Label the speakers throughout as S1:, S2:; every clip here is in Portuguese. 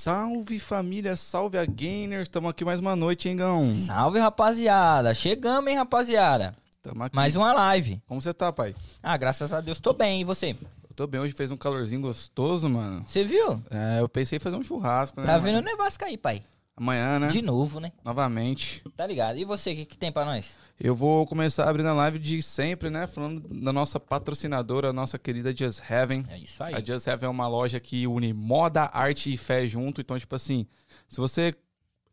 S1: Salve família, salve a Gainer. Estamos aqui mais uma noite, hein, Gão?
S2: Salve, rapaziada. Chegamos, hein, rapaziada.
S1: Tamo aqui.
S2: Mais uma live.
S1: Como você tá, pai?
S2: Ah, graças a Deus, tô bem. E você?
S1: Eu tô bem, hoje fez um calorzinho gostoso, mano.
S2: Você viu?
S1: É, eu pensei em fazer um churrasco, né?
S2: Tá
S1: mano?
S2: vendo o nevasca aí, pai?
S1: Amanhã, né?
S2: De novo, né?
S1: Novamente.
S2: Tá ligado? E você, o que, que tem pra nós?
S1: Eu vou começar abrindo a live de sempre, né? Falando da nossa patrocinadora, a nossa querida Just Heaven.
S2: É isso aí.
S1: A Just Heaven é uma loja que une moda, arte e fé junto. Então, tipo assim, se você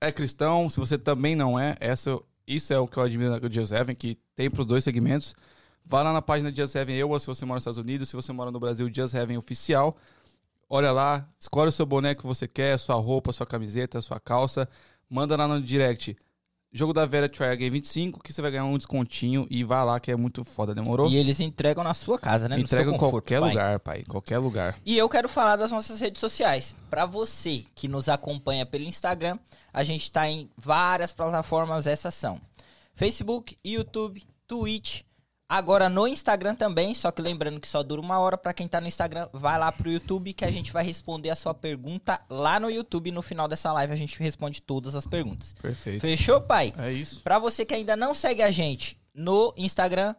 S1: é cristão, se você também não é, essa, isso é o que eu admiro da Just Heaven, que tem pros dois segmentos. Vá lá na página Just Heaven Eu, se você mora nos Estados Unidos, se você mora no Brasil, Just Heaven Oficial. Olha lá, escolhe o seu boneco que você quer, sua roupa, sua camiseta, sua calça. Manda lá no direct. Jogo da Vera Try Again 25, que você vai ganhar um descontinho e vai lá que é muito foda, demorou?
S2: E eles entregam na sua casa, né? No
S1: Entrega
S2: seu
S1: em qualquer
S2: pai.
S1: lugar, pai. Qualquer lugar.
S2: E eu quero falar das nossas redes sociais. Pra você que nos acompanha pelo Instagram, a gente tá em várias plataformas, essas são Facebook, YouTube, Twitch. Agora no Instagram também, só que lembrando que só dura uma hora. Pra quem tá no Instagram, vai lá pro YouTube que a gente vai responder a sua pergunta lá no YouTube. No final dessa live a gente responde todas as perguntas.
S1: Perfeito.
S2: Fechou, pai?
S1: É isso.
S2: Pra você que ainda não segue a gente no Instagram,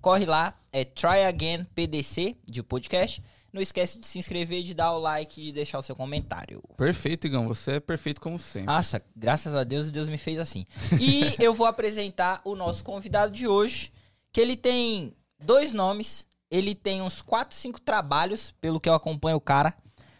S2: corre lá, é Try Again PDC de podcast. Não esquece de se inscrever, de dar o like e de deixar o seu comentário.
S1: Perfeito, Igão. Você é perfeito como sempre.
S2: Nossa, graças a Deus, Deus me fez assim. E eu vou apresentar o nosso convidado de hoje, que ele tem dois nomes, ele tem uns 4, 5 trabalhos, pelo que eu acompanho o cara.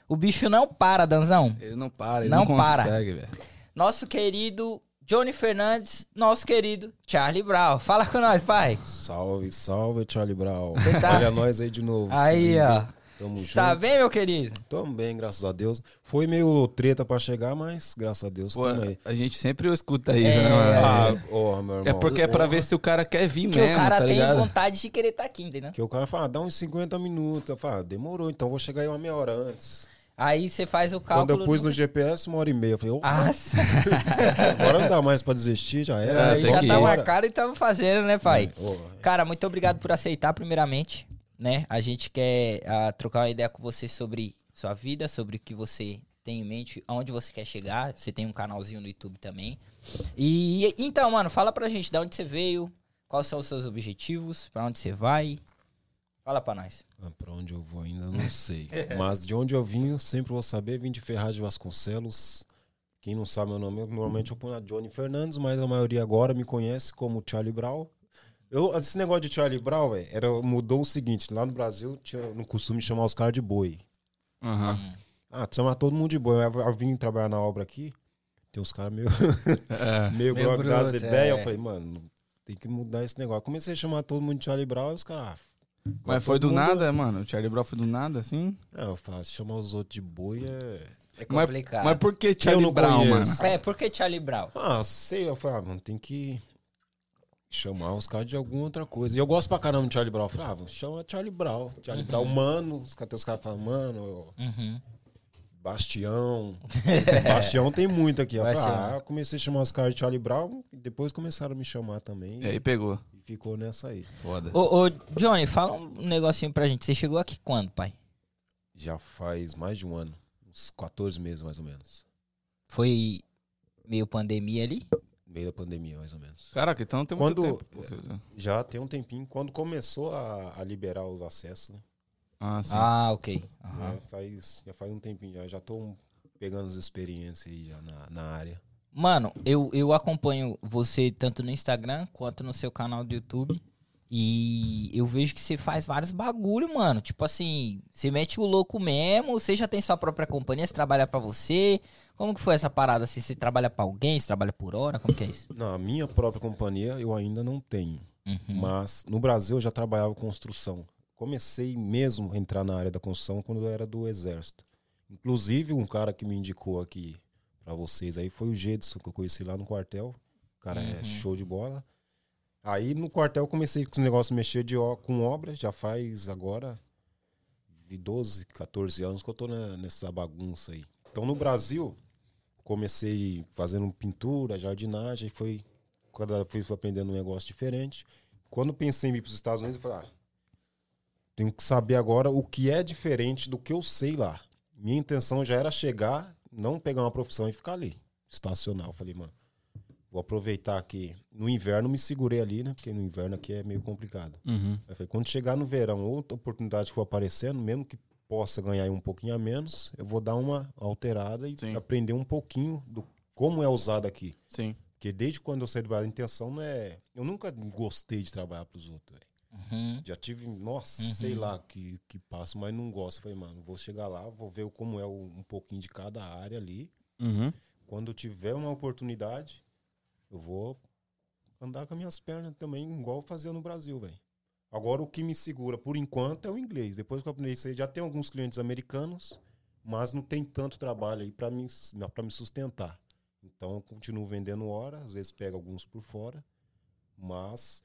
S2: O bicho não para, Danzão.
S1: Ele não para, ele
S2: Não
S1: não,
S2: para.
S1: consegue, velho.
S2: Nosso querido Johnny Fernandes, nosso querido Charlie Brown. Fala com nós, pai.
S3: Salve, salve, Charlie Brown.
S2: tá-
S3: Olha nós aí de novo.
S2: Aí, ó.
S3: Tamo
S2: Tá
S3: junto.
S2: bem, meu querido?
S3: Tamo bem, graças a Deus. Foi meio treta pra chegar, mas graças a Deus
S1: Pô,
S3: tamo aí.
S1: a gente sempre escuta isso,
S2: É.
S1: né, mano?
S3: Ah, ó, meu irmão.
S1: é porque é pra ver se o cara quer vir
S2: Que
S1: mesmo,
S2: o cara
S1: tá
S2: tem
S1: ligado?
S2: vontade de querer estar aqui, entendeu?
S3: Que o cara fala, ah, dá uns 50 minutos. Eu falo, ah, demorou, então vou chegar aí uma meia hora antes.
S2: Aí você faz o
S3: Quando
S2: cálculo.
S3: eu pus no GPS, uma hora e meia. Eu falei, opa,
S2: Nossa,
S3: agora não dá mais pra desistir, já era.
S1: É,
S2: já tá
S1: ir.
S2: marcado e tamo fazendo, né, pai?
S3: É, ó,
S2: Cara, muito obrigado por aceitar, primeiramente, né? A gente quer ah, trocar uma ideia com você sobre sua vida, sobre o que você tem em mente, aonde você quer chegar. Você tem um canalzinho no YouTube também. E então, mano, fala pra gente de onde você veio, quais são os seus objetivos, pra onde você vai. Fala pra nós.
S3: Ah, Pra onde eu vou ainda não sei. Mas de onde eu vim, sempre vou saber. Vim de Ferraz de Vasconcelos. Quem não sabe meu nome, normalmente eu ponho a Johnny Fernandes, mas a maioria agora me conhece como Charlie Brown. Eu, esse negócio de Charlie Brown, véi, era, mudou o seguinte: lá no Brasil tinha no costume de chamar os caras de boi.
S1: Aham.
S3: Ah, chamar todo mundo de boi. Eu, eu vim trabalhar na obra aqui, tem uns caras meio,
S1: É.
S3: meio,
S2: Meio
S3: das ideias.
S2: é.
S3: Eu falei, mano, tem que mudar esse negócio. Eu comecei a chamar todo mundo de Charlie Brown e os caras. ah,
S1: Mas foi do
S3: mundo-
S1: nada, mano? O Charlie Brown foi do nada, assim?
S3: Ah, eu falo, se chamar os outros de boi é.
S2: É
S1: Mas-
S2: complicado.
S1: Mas por que Charlie Brown,
S3: conheço.
S1: mano?
S2: É, por que Charlie Brown?
S3: Ah, sei, eu falei, ah, mano, tem que chamar os caras de alguma outra coisa. E eu gosto pra caramba de Charlie Brown. Eu falei, ah, Charlie Brown. Charlie Brown, mano. Os caras os caras falam, mano,
S2: Uhum.
S3: Bastião. Bastião tem muito aqui. Eu falei, ah, eu comecei a chamar os caras de Charlie Brown e depois começaram a me chamar também.
S1: E aí pegou.
S3: E ficou nessa aí.
S1: Foda.
S2: Ô, ô, Johnny, fala um negocinho pra gente. Você chegou aqui quando, pai?
S3: Já faz mais de um ano. Uns 14 meses, mais ou menos.
S2: Foi meio pandemia ali?
S3: Meio da pandemia, mais ou menos.
S1: Caraca, então não tem muito
S3: Quando-
S1: tempo.
S3: Já tem um tempinho. Quando começou a, a liberar os acessos, né?
S1: Ah, sim.
S2: Ah, ok. Aham.
S3: Já, faz, já faz um tempinho, já, já tô pegando as experiências aí já na, na área.
S2: Mano, eu, eu acompanho você tanto no Instagram quanto no seu canal do YouTube. E eu vejo que você faz vários bagulho, mano. Tipo assim, você mete o louco mesmo. Você já tem sua própria companhia, você trabalha pra você. Como que foi essa parada? Assim, você trabalha pra alguém, você trabalha por hora? Como que é isso?
S3: Na minha própria companhia eu ainda não tenho,
S2: Uhum.
S3: mas no Brasil eu já trabalhava construção. Comecei mesmo a entrar na área da construção quando eu era do exército. Inclusive um cara que me indicou aqui pra vocês aí foi o Gedson que eu conheci lá no quartel. O cara é
S2: Uhum.
S3: show de bola. Aí no quartel eu comecei com os negócios mexer de, com obra, já faz agora de 12, 14 anos que eu tô na- nessa bagunça aí. Então no Brasil, comecei fazendo pintura, jardinagem, foi cada fui aprendendo um negócio diferente. Quando pensei em ir para os Estados Unidos, eu falei, ah, tenho que saber agora o que é diferente do que eu sei lá. Minha intenção já era chegar não pegar uma profissão e ficar ali, estacionar. Eu falei, mano, vou aproveitar que no inverno me segurei ali, né? Porque no inverno aqui é meio complicado.
S1: Uhum.
S3: Aí falei, quando chegar no verão, outra oportunidade que for aparecendo, mesmo que possa ganhar um pouquinho a menos, eu vou dar uma alterada e
S1: Sim.
S3: aprender um pouquinho do como é usado aqui.
S1: Sim.
S3: Porque desde quando eu saí do Brasil, a intenção não é. Eu nunca gostei de trabalhar pros outros, velho.
S2: Uhum.
S3: Já tive, nossa, sei lá que, que passo, mas não gosto. Eu Falei, mano, vou chegar lá, vou ver como é o- um pouquinho de cada área ali.
S1: Uhum.
S3: Quando tiver uma oportunidade, eu vou andar com as minhas pernas também, igual eu fazia no Brasil, velho. Agora o que me segura por enquanto é o inglês. Depois que eu aprendi isso aí, já tem alguns clientes americanos, mas não tem tanto trabalho aí para me, pra me sustentar. Então eu continuo vendendo hora, às vezes pego alguns por fora, mas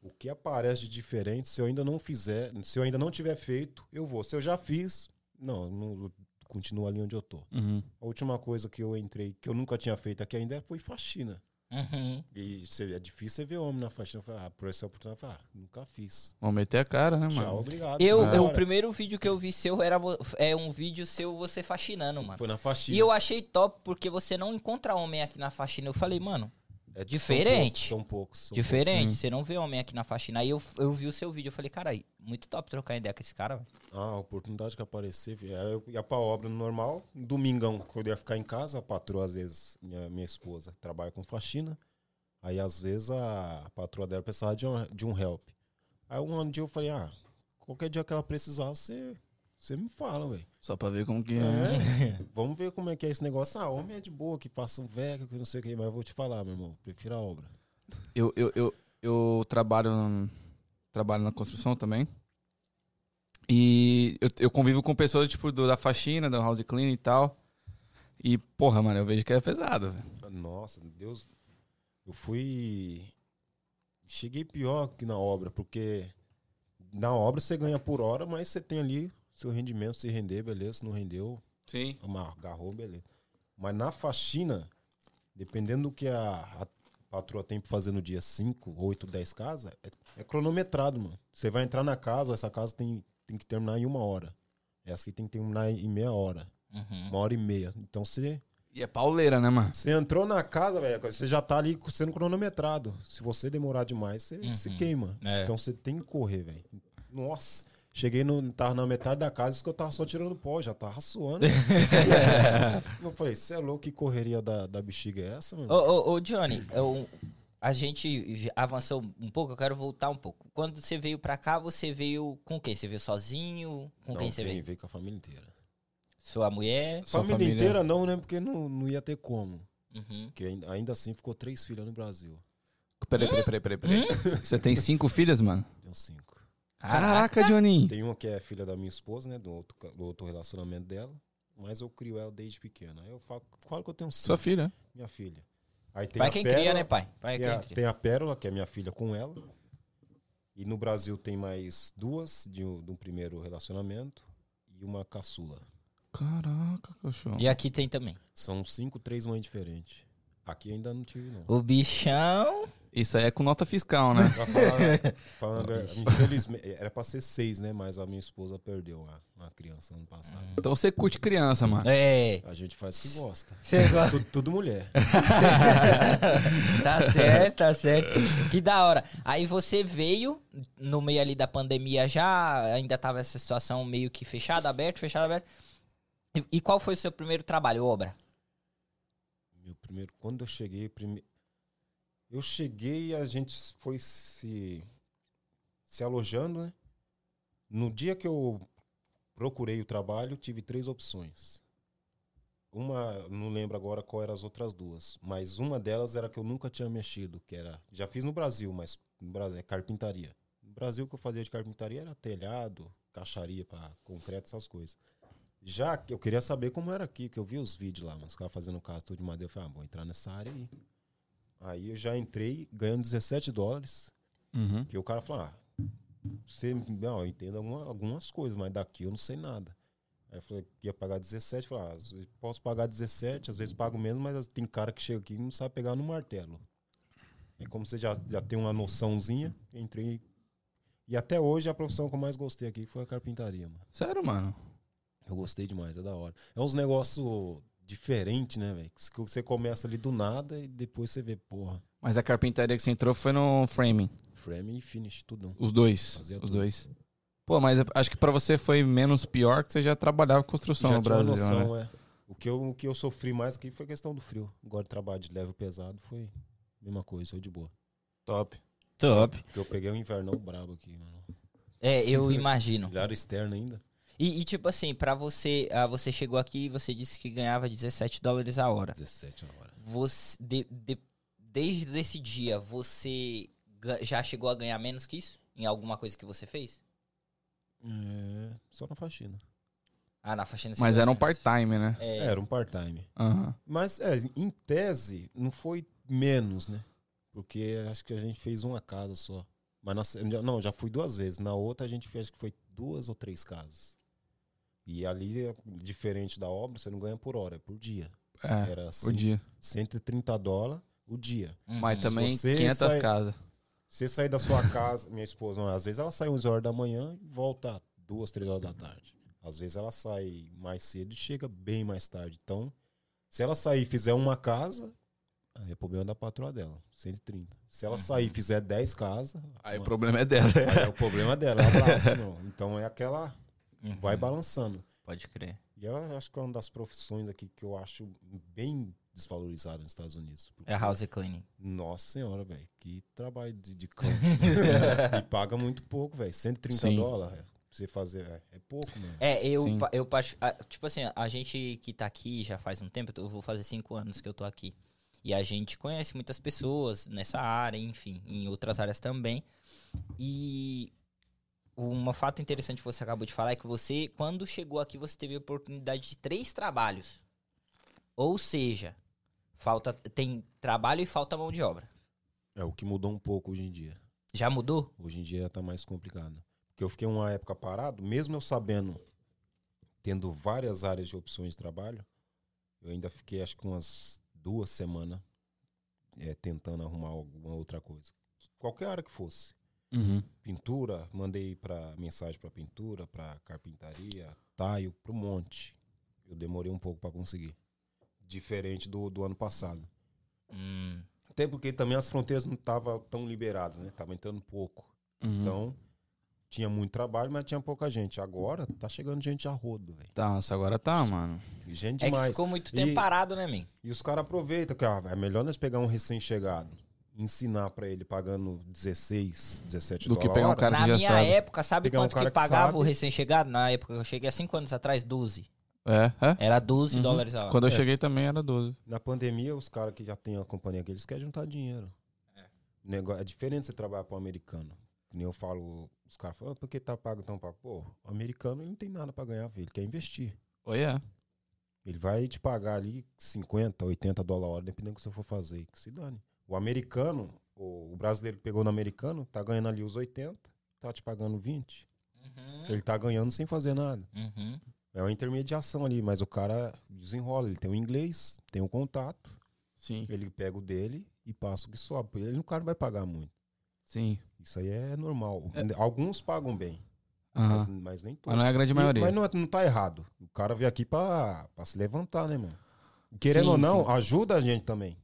S3: o que aparece de diferente, se eu ainda não fizer, se eu ainda não tiver feito, eu vou. Se eu já fiz, não, não continuo ali onde eu tô.
S1: Uhum.
S3: A última coisa que eu entrei, que eu nunca tinha feito aqui ainda, foi faxina.
S2: Uhum.
S3: E é difícil você ver homem na faxina. Eu falei, ah, por essa oportunidade, falei, ah, nunca fiz.
S1: Vamos meter a cara, né,
S3: Tchau,
S1: mano?
S3: obrigado.
S2: Eu, o primeiro vídeo que eu vi seu era é um vídeo seu você faxinando, mano.
S3: Foi na faxina.
S2: E eu achei top porque você não encontra homem aqui na faxina. Eu falei, mano,
S3: É,
S2: diferente.
S3: São poucos, são poucos. são
S2: diferente,
S1: sim.
S2: você não vê homem aqui na faxina. Aí eu, eu vi o seu vídeo, eu falei, cara, muito top trocar ideia com esse cara,
S3: poucos. Ah, a oportunidade que aparecer. eu ia pra obra no normal. Domingão, quando eu ia ficar em casa, a patroa, às vezes, minha, minha esposa, trabalha com faxina. Aí, às vezes, a, patroa dela precisava de um, de um help. Aí, um dia eu falei, ah, qualquer dia que ela precisar, você, você me fala, velho.
S1: Só pra ver como que é.
S3: É, vamos ver como é que é esse negócio. Ah, homem é de boa, que passa um velho, que não sei o que, mas eu vou te falar, meu irmão, prefiro a obra.
S1: Eu, eu, eu, eu trabalho, trabalho na construção também. E eu, eu convivo com pessoas, tipo, do- da faxina, da house clean e tal. E, porra, mano, eu vejo que é pesado, velho.
S3: Nossa, Deus. Eu fui. Cheguei pior que na obra, porque na obra você ganha por hora, mas você tem ali seu rendimento, se render, beleza. Se não rendeu,
S1: Sim.
S3: agarrou, beleza. Mas na faxina, dependendo do que a, a patroa tem pra fazer no dia 5, 8, 10 casas, é, é cronometrado, mano. Você vai entrar na casa, essa casa tem, tem que terminar em uma hora. Essa aqui tem que terminar em meia hora.
S2: Uhum.
S3: Uma hora e meia. Então você.
S1: E é pauleira, né, mano?
S3: Você entrou na casa, velho, você já tá ali sendo cronometrado. Se você demorar demais, você se queima.
S2: É.
S3: Então você tem que correr, velho. Nossa, cheguei no. Tava na metade da casa, isso que eu tava só tirando pó, já tava suando. eu falei, você é louco, que correria da, da bexiga é essa, mano?
S2: Ô, ô, ô, Johnny, eu- a gente avançou um pouco, eu quero voltar um pouco. Quando você veio pra cá, você veio com quem? Você veio sozinho? Com
S3: Não,
S2: quem você
S3: veio,
S2: veio?
S3: veio com a família inteira.
S2: Sua mulher?
S1: Sua
S3: família,
S1: família-
S3: inteira não, né? Porque não, não ia ter como.
S2: Uhum.
S3: Porque ainda, ainda assim ficou três filhas no Brasil.
S1: Peraí, peraí, peraí, peraí. peraí. Você tem cinco filhas, mano?
S3: Deu cinco.
S1: Caraca, Johnny.
S3: Tem uma que é filha da minha esposa, né? Do outro, do outro relacionamento dela. Mas eu crio ela desde pequena. Aí eu falo, falo que eu tenho cinco.
S1: Sua filha.
S3: minha filha. Aí tem
S2: Pai
S3: a
S2: quem
S3: Pérola,
S2: cria, né, pai? Pai
S3: Tem
S2: quem
S3: a,
S2: cria.
S3: tem a Pérola, que é minha filha com ela. E no Brasil tem mais duas de um, de um primeiro relacionamento e uma caçula.
S1: Caraca, cachorro.
S2: E aqui tem também.
S3: São cinco, três mães diferentes. Aqui ainda não tive, não.
S2: O bichão.
S1: Isso aí é com nota fiscal, né?
S3: Falar, falando, verdade, infelizmente, era pra ser seis, né? Mas a minha esposa perdeu a, a criança ano passado.
S1: Então você curte criança, mano.
S2: É.
S3: A gente faz o que gosta.
S2: Você gosta.
S3: tudo, tudo mulher.
S2: tá certo, tá certo. Que da hora. Aí você veio no meio ali da pandemia já, ainda tava essa situação meio que fechada, aberto, fechado, aberto. E, e qual foi o seu primeiro trabalho, obra?
S3: Meu primeiro, quando eu cheguei, prime... eu cheguei a gente foi se se alojando, né? No dia que eu procurei o trabalho, tive três opções. Uma, não lembro agora qual eram as outras duas, mas uma delas era que eu nunca tinha mexido, que era, já fiz no Brasil, mas no Brasil é carpintaria. No Brasil o que eu fazia de carpintaria era telhado, caixaria para concreto, essas coisas. Já que eu queria saber como era aqui, que eu vi os vídeos lá, mano, os caras fazendo casa tudo de madeira. Eu falei, ah, vou entrar nessa área aí. Aí eu já entrei ganhando 17 dólares.
S1: Uhum.
S3: Que o cara falou, ah, você, não, eu entendo alguma- algumas coisas, mas daqui eu não sei nada. Aí eu falei que ia pagar 17, falei, ah, às vezes posso pagar 17, às vezes pago menos, mas tem cara que chega aqui e não sabe pegar no martelo. E como você já, já tem uma noçãozinha, entrei. E até hoje a profissão que eu mais gostei aqui foi a carpintaria, mano.
S1: Sério, mano.
S3: Eu gostei demais, é da hora. É uns negócios diferente, né, velho? Que Você começa ali do nada e depois você vê, porra,
S1: Mas a carpintaria que você entrou foi no framing.
S3: frame e finish, tudão.
S1: Os dois.
S3: Fazia
S1: os
S3: tudo.
S1: dois. Pô, mas eu acho que pra você foi menos pior que você já trabalhava com construção
S3: Já
S1: no Brasil, né?
S3: noção, é. O que, eu, o que eu sofri mais aqui foi questão do frio. Agora trabalho de leve e pesado foi a mesma coisa, foi de boa.
S1: Top.
S2: Top.
S3: Porque eu peguei um invernão brabo aqui, mano.
S2: É, eu imagino.
S3: Era externo ainda.
S2: E, e, tipo assim, pra você, ah, você chegou aqui e você disse que ganhava 17 dólares a hora.
S3: 17 a hora.
S2: Você, de- de- desde esse dia, você já chegou a ganhar menos que isso? Em alguma coisa que você fez?
S3: É, só na faxina.
S2: Ah, na faxina
S1: Mas era um part-time, né?
S2: É,
S3: Era um part-time.
S1: Aham.
S3: Mas, é, em tese, não foi menos, né? Porque acho que a gente fez uma casa só. Mas na não, já fui duas vezes. Na outra a gente fez, acho que foi duas ou três casas. E ali, é diferente da obra, você não ganha por hora, é por dia.
S1: É,
S3: Era
S1: o
S3: assim,
S1: dia.
S3: 130 dólares o dia.
S2: uhum.
S1: Mas também
S3: você
S1: 500
S3: sai-
S1: casas.
S3: Você sair da sua casa, minha esposa, não, às vezes ela sai 11 horas da manhã e volta duas, três horas da tarde. Às vezes ela sai mais cedo e chega bem mais tarde. Então, se ela sair e fizer uma casa, aí é problema da patroa dela, 130. Se ela sair e fizer 10 casas,
S1: Aí o
S3: uma-
S1: problema é dela.
S3: aí é o problema dela, um abraço, irmão. Então é aquela,
S2: Uhum.
S3: vai balançando.
S2: Pode crer.
S3: E eu acho que é uma das profissões aqui que eu acho bem desvalorizada nos Estados Unidos.
S2: É house cleaning.
S3: nossa senhora, velho. Que trabalho de, de campo. e paga muito pouco, velho. 130
S1: Sim.
S3: dólares. Pra você fazer. É, é pouco, mano.
S2: É, eu,
S1: Sim.
S2: eu, a- tipo assim, a gente que tá aqui já faz um tempo, eu vou fazer cinco anos que eu tô aqui. E a gente conhece muitas pessoas nessa área, enfim, em outras áreas também. E um fato interessante que você acabou de falar é que você, quando chegou aqui, você teve a oportunidade de três trabalhos. Ou seja, falta tem trabalho e falta mão de obra.
S3: É o que mudou um pouco hoje em dia.
S2: Já mudou?
S3: Hoje em dia tá mais complicado. Porque eu fiquei uma época parado, mesmo eu sabendo, tendo várias áreas de opções de trabalho, eu ainda fiquei acho que umas duas semanas é, tentando arrumar alguma outra coisa. Qualquer área que fosse.
S1: Uhum.
S3: pintura, mandei para mensagem para pintura, para carpintaria, taio, para um monte. Eu demorei um pouco para conseguir. Diferente do, do ano passado.
S2: Hum,
S3: Até porque também as fronteiras não estavam tão liberadas, né? Tava entrando pouco.
S1: Uhum.
S3: Então, tinha muito trabalho, mas tinha pouca gente. Agora tá chegando gente a rodo, velho.
S1: Tá, nossa, agora tá, mano.
S3: Gente
S2: é que
S3: demais.
S2: ficou muito tempo
S3: E-
S2: parado, né, men?
S3: E os caras aproveitam que ah, é melhor nós pegar um recém-chegado, ensinar para ele pagando 16, 17
S1: Do que
S3: dólares.
S1: pegar um cara
S2: Na
S1: que já
S2: minha
S1: sabe.
S2: época, sabe
S3: Pegar um
S2: quanto
S3: cara
S2: que
S3: que
S2: pagava
S3: sabe.
S2: o recém-chegado? Na época que eu cheguei há cinco anos atrás, 12.
S1: É, é.
S2: Era 12
S1: Uhum.
S2: dólares a hora.
S1: Quando eu
S3: É.
S1: cheguei também era 12.
S3: Na pandemia, os caras que já têm a companhia aqui, eles querem juntar dinheiro. O negócio, é diferente você trabalhar para um americano. Que Nem eu falo, os caras falam, ah, por que tá pago tão pago? Pô, o americano ele não tem nada para ganhar. Ele quer investir.
S1: Oi, é.
S3: Ele vai te pagar ali 50, 80 dólares a hora, dependendo do que você for fazer. Que se dane. O americano, o, o brasileiro que pegou no americano, tá ganhando ali os 80, tá te pagando 20.
S2: Uhum,
S3: Ele tá ganhando sem fazer nada.
S2: uhum.
S3: É uma intermediação ali, mas o cara desenrola. Ele tem o inglês, tem o contato.
S1: Sim,
S3: Ele pega o dele e passa o que sobra. Ele, o cara não vai pagar muito.
S1: sim.
S3: Isso aí é normal. Alguns pagam bem,
S1: Aham.
S3: mas, mas nem
S1: Mas
S3: todos.
S1: não é a grande
S3: E-
S1: maioria.
S3: mas não, é- não tá errado. O cara veio aqui pra, pra se levantar, né, mano? Querendo
S1: Sim,
S3: ou não,
S1: sim.
S3: ajuda a gente também.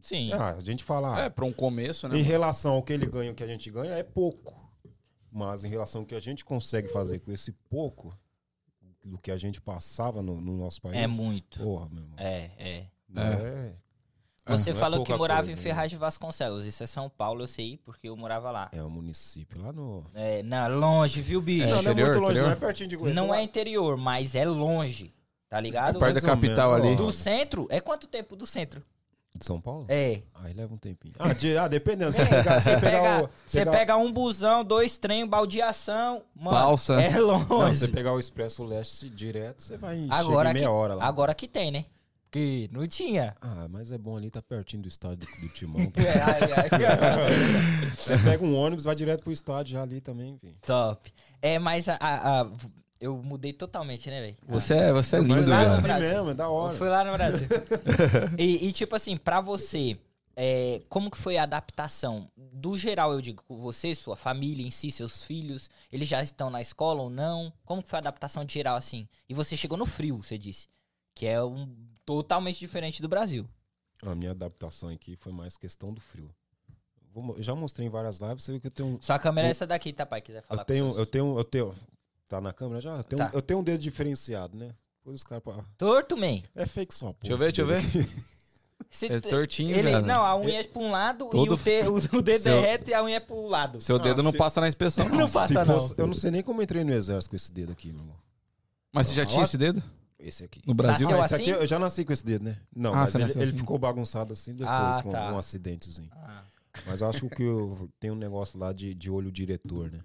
S2: Sim.
S3: Ah, a gente fala,
S1: É, pra um começo, né?
S3: em
S1: mano?
S3: relação ao que ele ganha e o que a gente ganha, é pouco. Mas em relação ao que a gente consegue fazer com esse pouco, do que a gente passava no, no nosso país,
S2: É muito.
S3: porra, meu irmão.
S2: É, é.
S3: não é-
S2: Você
S3: não é
S2: falou que
S3: pouca
S2: morava
S3: coisa,
S2: em
S3: né?
S2: Ferraz de Vasconcelos. Isso é São Paulo, eu sei, porque eu morava lá.
S3: É um município lá no.
S2: É, não, longe, viu, bicho?
S1: É,
S3: não, não é
S1: interior,
S3: muito longe,
S1: interior?
S3: não é pertinho de Goiânia.
S2: Não é interior, mas é longe. Tá ligado?
S1: É perto da capital ali.
S2: Do centro? É quanto tempo do centro?
S3: De São Paulo?
S2: É.
S3: Aí leva um tempinho. Ah, de- ah, dependendo. Você
S2: É,
S3: pegar,
S2: Você
S3: pegar
S2: pega,
S3: o.
S2: você pega um busão, dois trem, baldeação. Mano,
S1: Balsa.
S2: É
S3: Não,
S2: longe.
S3: você pegar o Expresso Leste direto, você vai em
S2: agora,
S3: em
S2: que,
S3: meia hora lá.
S2: agora que tem, né? Que não tinha.
S3: Ah, mas é bom ali, tá pertinho do estádio do, do Timão.
S2: É, ai, ai.
S3: você pega um ônibus, vai direto pro estádio já ali também, velho.
S2: Top. É, mas a, a- a- eu mudei totalmente, né, velho?
S1: Você é, você é
S3: Mas
S1: lindo,
S3: é
S2: lá no
S1: velho.
S3: assim
S2: Brasil.
S3: mesmo, é da
S2: Eu
S3: hora.
S2: fui lá no Brasil. e, e, tipo assim, pra você, é, como que foi a adaptação? Do geral, eu digo, com você, sua família em si, seus filhos, eles já estão na escola ou não? Como que foi a adaptação de geral, assim? E você chegou no frio, você disse. Que é um totalmente diferente do Brasil.
S3: A minha adaptação aqui foi mais questão do frio. Vou Eu já mostrei em várias lives, você viu que eu tenho.
S2: Sua câmera é
S3: Eu-
S2: essa daqui, tá, pai? Quiser falar
S3: Eu tenho,
S2: com seus...
S3: eu tenho, eu tenho. Tá na câmera já? Eu tenho,
S2: Tá.
S3: eu tenho um dedo diferenciado, né? Os caras. pô,
S2: Torto, man.
S3: É fake só.
S1: Deixa eu ver, deixa eu ver.
S2: Esse
S1: É tortinho,
S2: ele,
S1: velho.
S2: Não, a unha é pra um lado
S1: Todo
S2: e o, te- o, o dedo
S1: Seu-
S2: derrete e a unha é pro lado.
S1: Seu
S3: Ah,
S1: dedo não
S3: se-
S1: passa na inspeção, não.
S2: Não passa, não.
S3: fosse- eu não sei nem como eu entrei no exército com esse dedo aqui, meu irmão.
S1: Mas você já tinha esse dedo?
S3: Esse aqui.
S1: No Brasil?
S3: Ah, esse
S2: assim?
S3: aqui eu já nasci com esse dedo, né? Não,
S1: Ah,
S3: mas ele, ele
S1: assim.
S3: ficou bagunçado assim depois,
S2: Ah,
S3: com
S2: tá.
S3: um acidentezinho.
S2: Ah.
S3: Mas eu acho que eu, tem um negócio lá de, de olho diretor, né?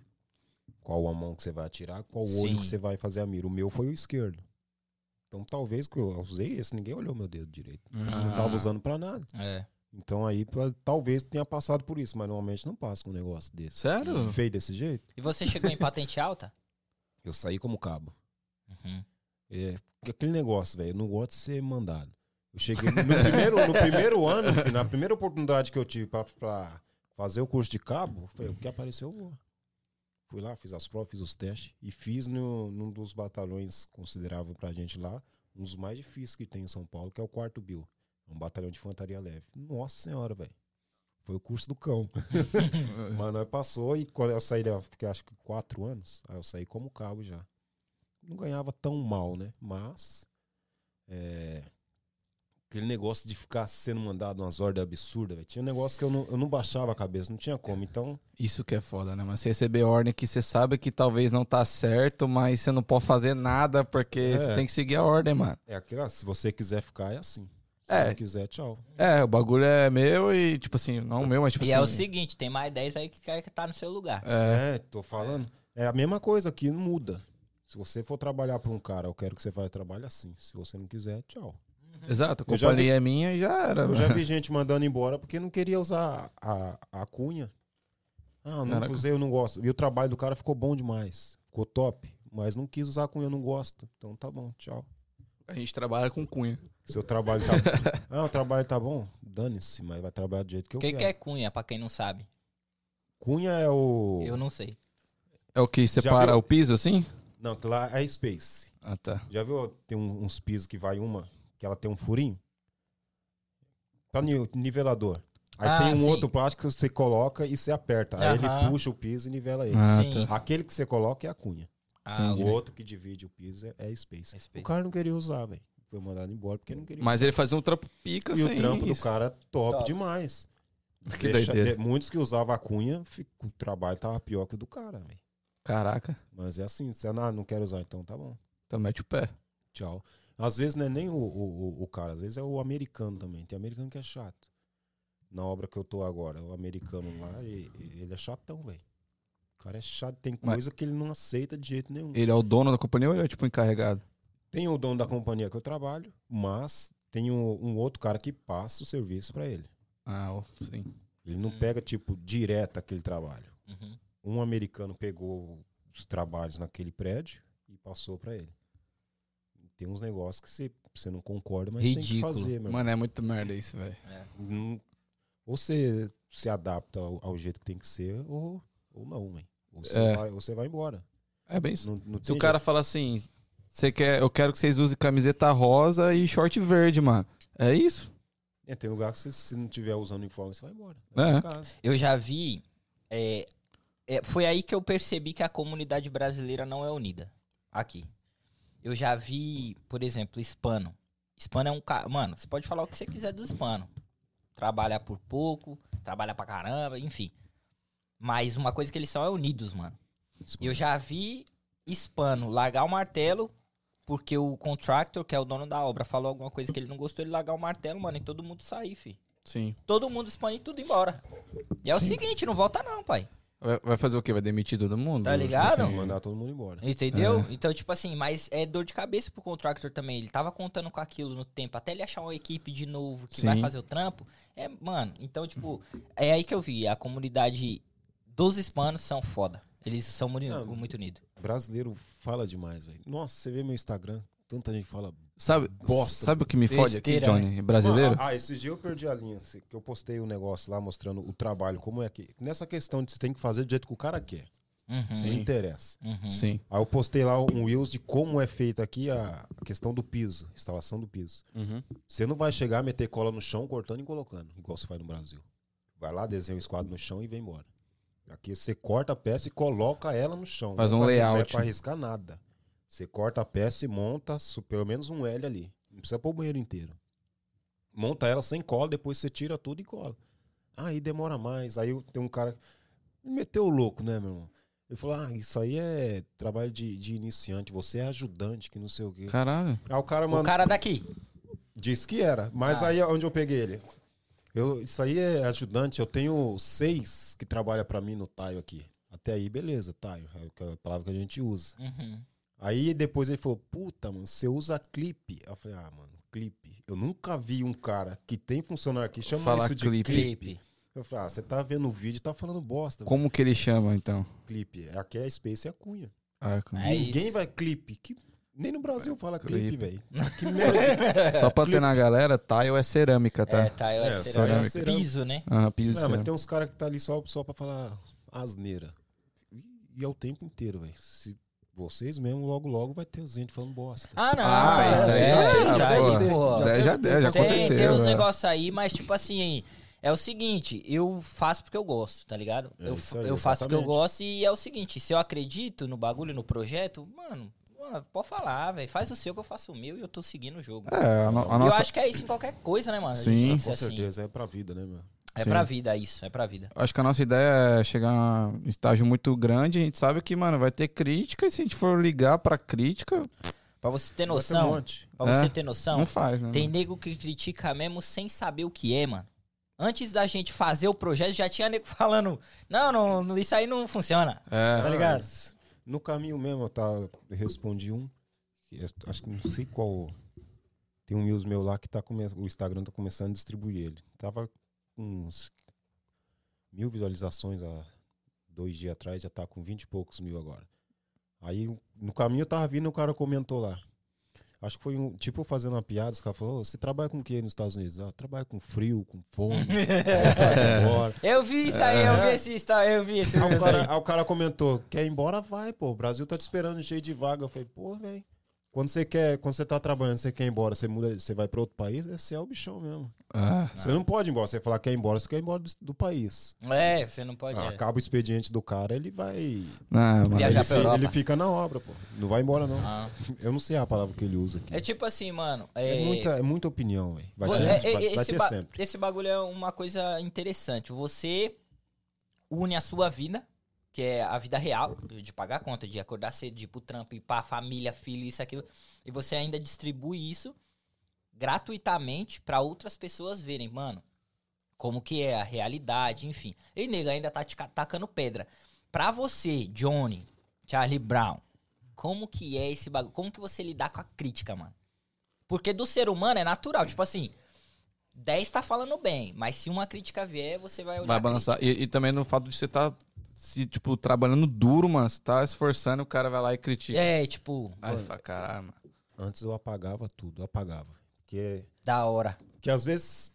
S3: Qual a mão que você vai atirar, qual o
S2: Sim.
S3: olho que você vai fazer a mira. O meu foi o esquerdo. Então talvez que eu usei esse, ninguém olhou meu dedo direito.
S1: Ah.
S3: Não tava usando pra nada.
S2: É.
S3: Então aí pra- talvez tenha passado por isso, mas normalmente não passa com um negócio desse.
S1: Sério?
S3: Feio desse jeito,
S2: E você chegou em patente alta?
S3: eu saí como cabo.
S2: Uhum.
S3: É, aquele negócio, velho, eu não gosto de ser mandado. Eu cheguei no primeiro, no primeiro ano, na primeira oportunidade que eu tive pra, pra fazer o curso de cabo, foi o que apareceu, eu vou. Fui lá, fiz as provas, fiz os testes e fiz no, num dos batalhões considerável pra gente lá, um dos mais difíceis que tem em São Paulo, que é o quarto Bill. Um batalhão de infantaria leve. Nossa senhora, velho. Foi o curso do cão. Mas nós passou e quando eu saí, eu fiquei acho que quatro anos, aí eu saí como cabo já. Não ganhava tão mal, né? Mas é, aquele negócio de ficar sendo mandado umas ordens absurdas, velho. Tinha um negócio que eu não, eu não baixava a cabeça, não tinha como. Então,
S1: Isso que é foda, né? Mas você receber ordem que você sabe que talvez não tá certo, mas você não pode fazer nada porque
S3: É.
S1: você tem que seguir a ordem, mano.
S3: é aquilo, ah, se você quiser ficar, é assim. Se
S1: É.
S3: não quiser, tchau.
S1: É, o bagulho é meu e, tipo assim, não o meu, mas tipo
S2: e
S1: assim.
S2: é o seguinte, tem mais 10 aí que quer que tá no seu lugar.
S1: É,
S3: É, tô falando. É a mesma coisa aqui, não muda. Se você for trabalhar para um cara, eu quero que você faça trabalho assim. Se você não quiser, tchau.
S1: Exato. A
S3: Eu já
S1: companhia é minha e já era.
S3: Eu já
S1: mano.
S3: vi gente mandando embora porque não queria usar a, a cunha. Ah, não
S1: Caraca.
S3: usei, eu não gosto. E o trabalho do cara ficou bom demais. Ficou top. Mas não quis usar a cunha, eu não gosto. Então tá bom, tchau.
S1: A gente trabalha com cunha.
S3: Seu trabalho tá Ah, o trabalho tá bom? Dane-se, mas vai trabalhar do jeito que eu
S2: O que,
S3: quero.
S2: é cunha, pra quem não sabe?
S3: Cunha é o.
S2: Eu não sei.
S1: É o que separa
S3: viu?
S1: o piso assim?
S3: Não, lá é Space.
S1: Ah, tá.
S3: Já viu? Tem um- uns pisos que vai uma, que ela tem um furinho? Pra ni- nivelador. Aí
S2: Ah,
S3: tem um
S2: sim.
S3: outro plástico que você coloca e você aperta. Aí
S2: Aham.
S3: ele puxa o piso e nivela ele.
S1: Ah,
S2: Sim.
S1: tá.
S3: Aquele que você coloca é a cunha.
S2: Ah.
S3: O outro que divide o piso é, é Space.
S2: É Space.
S3: O cara não queria usar, velho. Foi mandado embora porque não queria
S1: Mas ele fazia um trampo pica.
S3: E
S1: sem
S3: o trampo
S1: isso.
S3: do cara top,
S2: Top.
S3: demais.
S1: Que
S3: Deixa-
S1: doideira.
S3: de- muitos que usavam a cunha, o trabalho tava pior que o do cara, velho.
S1: Caraca.
S3: Mas é assim, você ah, não quer usar, então tá bom.
S1: Então mete o pé.
S3: Tchau. Às vezes não é nem o, o, o- o cara, às vezes é o americano também. Tem americano que é chato. Na obra que eu tô agora, o americano lá, e- e- ele é chatão, velho. O cara é chato, tem
S1: Mas-
S3: coisa que ele não aceita de jeito nenhum.
S1: Ele é o dono da companhia ou ele é tipo encarregado?
S3: Tem o dono da companhia que eu trabalho, mas tem um, um outro cara que passa o serviço pra ele.
S1: Ah, sim.
S3: Ele não pega, tipo, direto aquele trabalho.
S2: Uhum.
S3: Um americano pegou os trabalhos naquele prédio e passou pra ele. Tem uns negócios que você, você não concorda, mas tem que
S2: Ridículo.
S3: fazer, meu
S1: Mano, é muito merda isso, velho.
S3: Não- ou você se adapta ao, ao jeito que tem que ser, ou, ou não, velho. Ou você,
S1: É.
S3: vai, ou você vai embora.
S1: É bem isso.
S3: Não, não
S1: Se o cara fala assim, você quer, eu quero que vocês usem camiseta rosa e short verde, mano. É isso?
S3: jeito. É, tem lugar que você, se não tiver usando uniforme, você vai embora.
S1: É.
S3: Casa.
S2: Eu já vi. é, é, foi aí que eu percebi que a comunidade brasileira não é unida. Aqui. Eu já vi, por exemplo, hispano. Hispano é um cara. Mano, você pode falar o que você quiser do hispano. Trabalha por pouco, trabalha pra caramba, enfim. Mas uma coisa que eles são é unidos, mano. Eu já vi hispano largar o martelo porque o contractor, que é o dono da obra, falou alguma coisa que ele não gostou, ele largar o martelo, mano, e todo mundo sair, fi.
S1: Sim.
S2: Todo mundo hispano e tudo embora. E é o
S1: Sim.
S2: seguinte, não volta não, pai.
S1: Vai, vai fazer o quê? Vai demitir todo mundo?
S2: Tá
S1: Tipo
S2: ligado?
S1: assim,
S3: Mandar todo mundo embora.
S2: Entendeu?
S1: É.
S2: Então, tipo assim, mas é dor de cabeça pro contractor também. Ele tava contando com aquilo no tempo, até ele achar uma equipe de novo que vai
S1: Sim.
S2: fazer o trampo. É, mano, então, tipo, é aí que eu vi. A comunidade dos hispanos são foda. Eles são muito, muito unidos.
S3: Brasileiro fala demais, velho. Nossa, você vê meu Instagram, tanta gente fala.
S1: Sabe,
S3: Bosta.
S1: sabe o que me fode aqui,
S2: Besteira,
S1: Johnny? Brasileiro?
S3: Ah, ah, esses dias eu perdi a linha. se- Que eu postei um negócio lá mostrando o trabalho, como é que. Nessa questão de você tem que fazer do jeito que o cara quer.
S2: Uhum.
S3: Não
S1: Sim.
S3: interessa.
S2: Uhum.
S1: Sim.
S3: Aí eu postei lá um Reels de como é feito aqui a questão do piso, instalação do piso.
S4: Uhum.
S3: Você não vai chegar, meter cola no chão, cortando e colocando, igual você faz no Brasil. Vai lá, desenha o esquadro no chão e vem embora. Aqui você corta a peça e coloca ela no chão.
S1: Faz
S3: Não
S1: um
S3: é pra- Não é
S1: layout.
S3: pra arriscar nada. Você corta a peça e monta pelo menos um L ali. Não precisa pôr o banheiro inteiro. Monta ela sem cola, depois você tira tudo e cola. Aí demora mais. Aí tem um cara. Me meteu o louco, né, meu irmão? Ele falou: Ah, isso aí é trabalho de, de iniciante, você é ajudante, que não sei o quê.
S1: Caralho.
S3: Aí o cara
S2: O
S3: mandou.
S2: cara daqui.
S3: Disse que era. Mas
S2: Ah.
S3: aí onde eu peguei ele? Eu, isso aí é ajudante. Eu tenho seis que trabalham pra mim no Taio aqui. Até aí, beleza, Taio. É o que- a palavra que a gente usa.
S2: Uhum.
S3: Aí depois ele falou: Puta, mano, você usa clipe. Eu falei: Ah, mano, clipe. Eu nunca vi um cara que tem funcionário aqui chama
S1: Falar
S3: isso de
S1: clipe.
S3: clipe.
S2: Clipe.
S3: Eu falei: Ah, você tá vendo o vídeo e tá falando bosta.
S1: Como que ele chama, então?
S3: Clipe. Aqui é Space e a Cunha.
S1: Ah, como-
S2: É
S3: Ninguém
S2: isso.
S3: vai clipe. Que... Nem no Brasil fala clipe,
S1: Clipe.
S3: velho. Que merda.
S1: Só pra ter na galera, tile é cerâmica, tá?
S2: É, tá, eu é,
S3: É,
S2: cerâmica.
S3: cerâmica.
S2: Piso, né?
S1: Ah, piso
S3: Não, mas tem uns caras que tá ali só, só pra falar asneira. E, e é o tempo inteiro, velho. Se vocês mesmo, logo, logo vai ter gente falando bosta.
S2: Ah, não.
S1: Ah, isso aí
S2: é,
S1: já-
S2: isso
S1: já
S2: aí,
S3: já
S1: Já, aconteceu.
S2: tem uns
S1: é.
S2: negócios aí, mas tipo assim, é o seguinte, eu faço porque eu gosto, tá ligado?
S3: É
S2: eu
S3: aí,
S2: eu faço porque eu gosto e é o seguinte, se eu acredito no bagulho, no projeto, mano, mano, pode falar, velho. Faz o seu que eu faço o meu e eu tô seguindo o jogo.
S1: É, a, no- a
S2: E eu
S1: nossa.
S2: acho que é isso em qualquer coisa, né, mano?
S1: Sim.
S3: Com
S2: assim.
S3: certeza, é pra vida, né, meu?
S2: É
S1: Sim.
S2: pra vida isso, é pra vida.
S1: Acho que a nossa ideia é chegar a um estágio muito grande. A gente sabe que, mano, vai ter crítica. E se a gente for ligar pra crítica,
S2: Pra você ter
S3: um
S2: noção,
S3: monte.
S2: pra
S1: É.
S2: você ter noção,
S1: não faz, né?
S2: Tem nego que critica mesmo sem saber o que é, mano. Antes da gente fazer o projeto, já tinha nego falando: não, não, isso aí não funciona.
S1: É.
S2: Tá ligado?
S3: No caminho mesmo, eu, tava, eu respondi um. acho que não sei qual. Tem um news meu lá que tá começando. O Instagram tá começando a distribuir ele. Tava com uns mil visualizações há dois dias atrás, já tá com vinte e poucos mil agora. Aí no caminho eu tava vindo o cara comentou lá. Acho que foi um, tipo fazendo uma piada, os caras falaram, "Ô, você trabalha com o que nos Estados Unidos? Ah, eu trabalho com frio, com fome.
S2: Eu vi isso aí, eu vi
S3: É.
S2: esse, Insta- eu vi esse
S3: Aí o, cara,
S2: aí.
S3: aí o cara comentou, quer ir embora, vai, pô. O Brasil tá te esperando cheio de vaga. Eu falei, pô, velho. Quando você quer, quando você tá trabalhando, você quer ir embora, você muda, você vai pra outro país, esse é o bichão mesmo.
S1: Ah,
S3: Você não pode ir embora, você falar que quer ir embora, você quer ir embora do, do país.
S2: É, você não pode. é.
S3: Acaba o expediente do cara, ele vai.
S1: não, mano.
S2: Viajar
S3: ele, ele fica na obra, pô. Não vai embora, não.
S2: Ah.
S3: Eu não sei a palavra que ele usa aqui.
S2: É tipo assim, mano.
S3: É,
S2: É,
S3: muita, é muita opinião, velho. Vai,
S2: vo-
S3: ter,
S2: é-
S3: vai,
S2: é-
S3: vai ter
S2: ba-
S3: sempre.
S2: esse bagulho é uma coisa interessante. Você une a sua vida, que é a vida real, de pagar conta, de acordar cedo, de ir pro trampo, ir pra família, filho, isso, aquilo. E você ainda distribui isso gratuitamente pra outras pessoas verem, mano, como que é a realidade, enfim. E nega ainda tá te ca- tacando pedra. Pra você, Johnny, Charlie Brown, como que é esse bagulho? Como que você lidar com a crítica, mano? Porque do ser humano é natural, tipo assim, 10 tá falando bem, mas se uma crítica vier, você vai olhar
S1: Vai
S2: a
S1: balançar. E, e também no fato de você estar, se, tipo, trabalhando duro, mano. Você tá esforçando, o cara vai lá e critica.
S2: É, tipo,
S1: Aí você fala, caralho, mano.
S3: Antes eu apagava tudo, eu apagava. Porque
S2: da hora.
S3: Que às vezes.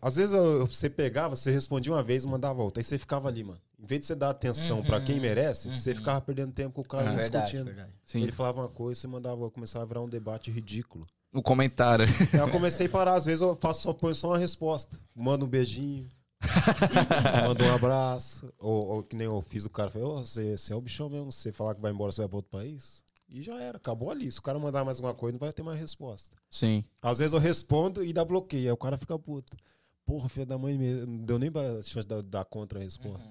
S3: Às vezes eu- você pegava, você respondia uma vez e mandava outra. Aí você ficava ali, mano. Em vez de você dar atenção pra quem merece, você ficava perdendo tempo com o cara
S1: É.
S2: verdade,
S3: discutindo.
S2: verdade.
S1: Sim.
S3: Ele falava uma coisa, você mandava, começava a virar um debate ridículo.
S1: O comentário.
S3: Aí eu comecei a parar, às vezes eu faço só, ponho só uma resposta. Mando um beijinho. mando um abraço. Ou, ou que nem eu fiz o cara, falei, ô, você, você é o bichão mesmo, você falar que vai embora, você vai pra outro país. E já era, acabou ali. Se o cara mandar mais alguma coisa, não vai ter mais resposta.
S1: Sim.
S3: Às vezes eu respondo e dá bloqueio. Aí o cara fica puto. Porra, filho da mãe, me- não deu nem chance de dar- dar contra a resposta.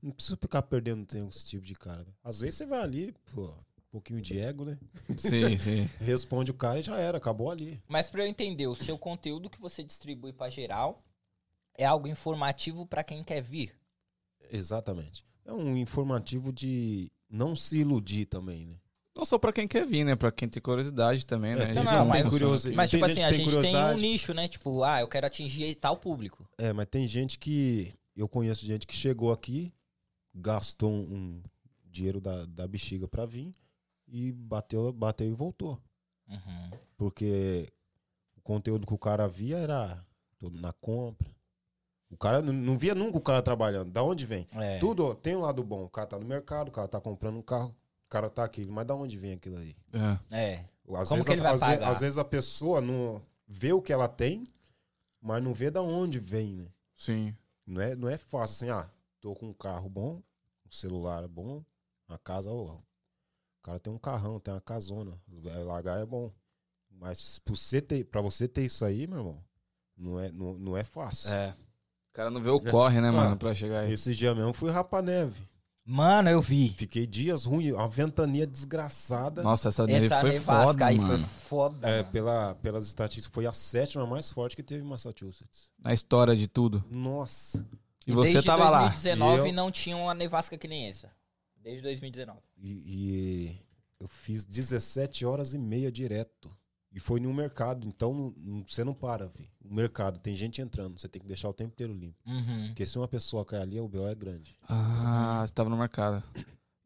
S3: Não precisa ficar perdendo tempo com esse tipo de cara. velho. Às vezes você vai ali, pô, um pouquinho de ego, né?
S1: Sim, sim.
S3: Responde o cara e já era, acabou ali.
S2: Mas pra eu entender, o seu conteúdo que você distribui pra geral é algo informativo pra quem quer vir.
S3: Exatamente. É um informativo de não se iludir também, né?
S1: Não só pra quem quer vir, né? Pra quem tem curiosidade também, né?
S3: É,
S2: que tem
S1: funciona.
S3: curiosidade.
S2: Mas, tipo assim, a gente tem um nicho, né? Tipo, ah, eu quero atingir tal público.
S3: É, mas tem gente que. Eu conheço gente que chegou aqui, gastou um, dinheiro da, da bexiga pra vir e bateu, bateu e voltou.
S2: Uhum.
S3: Porque o conteúdo que o cara via era tudo na compra. O cara não, não via nunca o cara trabalhando. Da onde vem?
S2: É.
S3: Tudo, ó, tem um lado bom. O cara tá no mercado, o cara tá comprando um carro, o cara tá aquilo. Mas da onde vem aquilo aí?
S1: É.
S2: É.
S3: Às
S2: Como
S3: vezes,
S2: que ele vai
S3: às, vezes, às vezes a pessoa não vê o que ela tem, mas não vê da onde vem, né?
S1: Sim.
S3: Não é, não é fácil assim, ah, tô com um carro bom, um celular bom, uma casa, ó. O cara tem um carrão, tem uma casona. Largar é bom. Mas pra você ter, pra você ter isso aí, meu irmão, não é, não, não é fácil.
S1: É. O cara não vê o corre, né,
S3: Ah.
S1: mano, pra chegar aí.
S3: Esse dia mesmo fui rapar neve.
S2: Mano, eu vi.
S3: Fiquei dias ruins, uma ventania desgraçada.
S1: Nossa, essa neve
S2: Essa
S1: foi
S2: nevasca
S1: foda,
S2: aí
S1: mano.
S2: foi foda.
S3: É,
S2: mano.
S3: pela, pelas estatísticas, foi a sétima mais forte que teve em Massachusetts.
S1: Na história de tudo.
S3: Nossa.
S1: E você
S2: Desde
S1: tava lá.
S2: 2019
S3: E eu-
S2: não tinha uma nevasca que nem essa. Desde 2019.
S3: E, e eu fiz 17 horas e meia direto. E foi no mercado, então não- não- você não para, vi. O mercado, tem gente entrando, você tem que deixar o tempo inteiro limpo.
S2: Uhum.
S3: Porque se uma pessoa cair ali, o BO é grande.
S1: Ah, você tava no mercado.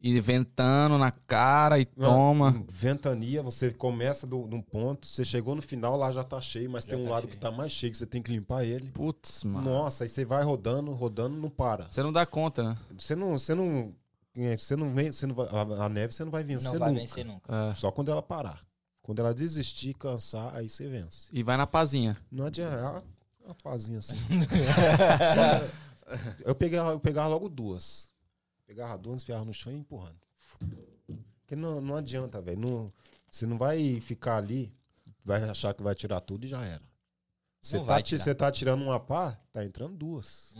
S1: E ventando na cara e
S3: Mano,
S1: toma.
S3: Ventania, você começa do- de um ponto, você chegou no final, lá já tá cheio, mas
S2: Já
S3: tem um
S2: tá
S3: lado
S2: cheio.
S3: que tá mais cheio, que você tem que limpar ele.
S1: Putz, mano.
S3: Nossa, aí você vai rodando, rodando, não para.
S1: Você não dá conta, né?
S3: Você não, você não, é, você não vem, você não vai, a neve você não vai vencer
S2: Não vai
S3: nunca.
S2: vencer nunca.
S1: É.
S3: Só quando ela parar. Quando ela desistir, cansar, aí você vence.
S1: E vai na pazinha.
S3: Não adianta, é uma, pazinha assim. Eu, pegava, eu pegava logo duas. Pegava duas, enfiava no chão e empurrando. Porque não, não adianta, velho. Não, você não vai ficar ali, vai achar que vai tirar tudo e já era. Você tá,
S2: tirar.
S3: você tá tirando uma pá, tá entrando duas.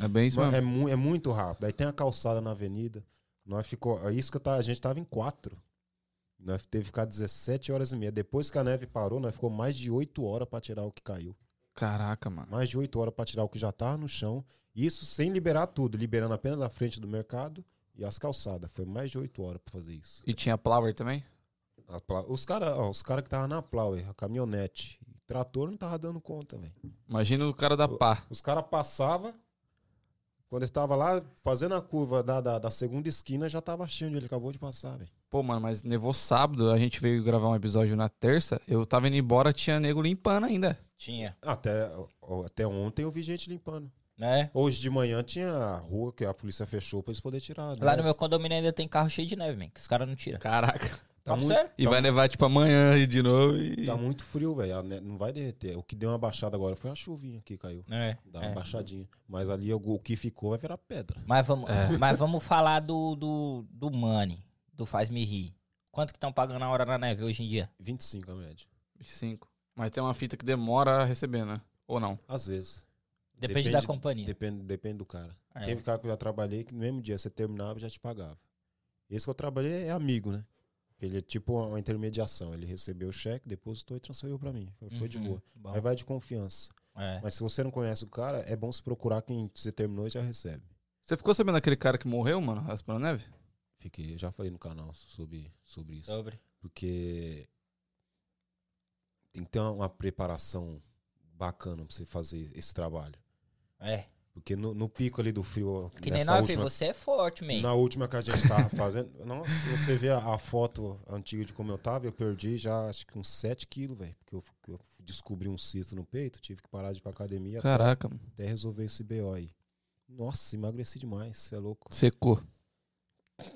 S1: É. É bem isso mesmo.
S3: é, mu- é muito rápido. Aí tem a calçada na avenida. Nós ficou, é isso que eu tava, a gente tava em quatro. Nós teve que ficar 17 horas e meia. Depois que a neve parou, nós ficou mais de 8 horas pra tirar o que caiu.
S1: Caraca, mano.
S3: Mais de 8 horas pra tirar o que já tava no chão. Isso sem liberar tudo, liberando apenas a frente do mercado e as calçadas. Foi mais de 8 horas pra fazer isso.
S1: E tinha Plower também?
S3: Os caras os cara que estavam na Plower, a caminhonete, trator não tava dando conta, velho.
S1: Imagina o cara da pá.
S3: Os caras passavam, quando estava lá fazendo a curva da, da, da segunda esquina, já tava cheio onde ele acabou de passar, velho.
S1: Pô, mano, mas nevou sábado, a gente veio gravar um episódio na terça, eu tava indo embora, tinha nego limpando ainda.
S2: Tinha.
S3: Até, até ontem eu vi gente limpando.
S2: Né?
S3: Hoje de manhã tinha a rua que a polícia fechou pra eles poderem tirar.
S2: Lá
S3: né?
S2: no meu condomínio ainda tem carro cheio de neve, man, que os caras não tiram.
S1: Caraca.
S3: tá, muito,
S2: sério?
S1: E
S3: tá,
S1: vai nevar, tipo, amanhã e de novo. E...
S3: tá muito frio, velho. Não vai derreter. O que deu uma baixada agora foi a chuvinha que caiu.
S2: É.
S3: Dá uma
S2: é.
S3: baixadinha. Mas ali o, o que ficou vai virar pedra.
S2: Mas vamos,
S1: É.
S2: mas vamos falar do, do, do Money, do Faz Me Rir. Quanto que estão pagando a hora na neve hoje em dia?
S3: 25 a média.
S1: 25. Mas tem uma fita que demora a receber, né? Ou não?
S3: Às vezes.
S2: Depende, da companhia.
S3: Depende, depende do cara.
S2: É.
S3: Teve cara que eu já trabalhei que no mesmo dia você terminava e já te pagava. Esse que eu trabalhei é amigo, né? Ele é tipo uma intermediação. Ele recebeu o cheque, depositou e transferiu pra mim. Foi, foi de
S2: Uhum,
S3: boa.
S2: bom.
S3: Aí vai de confiança.
S2: É.
S3: Mas se você não conhece o cara, é bom se procurar quem você terminou e já recebe.
S1: Você ficou sabendo daquele cara que morreu, mano, raspando neve?
S3: Fiquei, eu já falei no canal sobre, sobre isso.
S2: Sobre.
S3: Porque tem que ter uma, preparação bacana pra você fazer esse trabalho.
S2: É.
S3: Porque no, no pico ali do frio,
S2: Que nem nós,
S3: última,
S2: você é forte, man.
S3: na última que a gente tava fazendo, nossa, se você ver a, a foto antiga de como eu tava, eu perdi já acho que uns 7 quilos, velho. Porque eu, eu descobri um cisto no peito, tive que parar de ir pra academia até-
S1: Caraca, mano.
S3: até resolver esse BO aí. Nossa, emagreci demais, você é louco.
S1: Secou.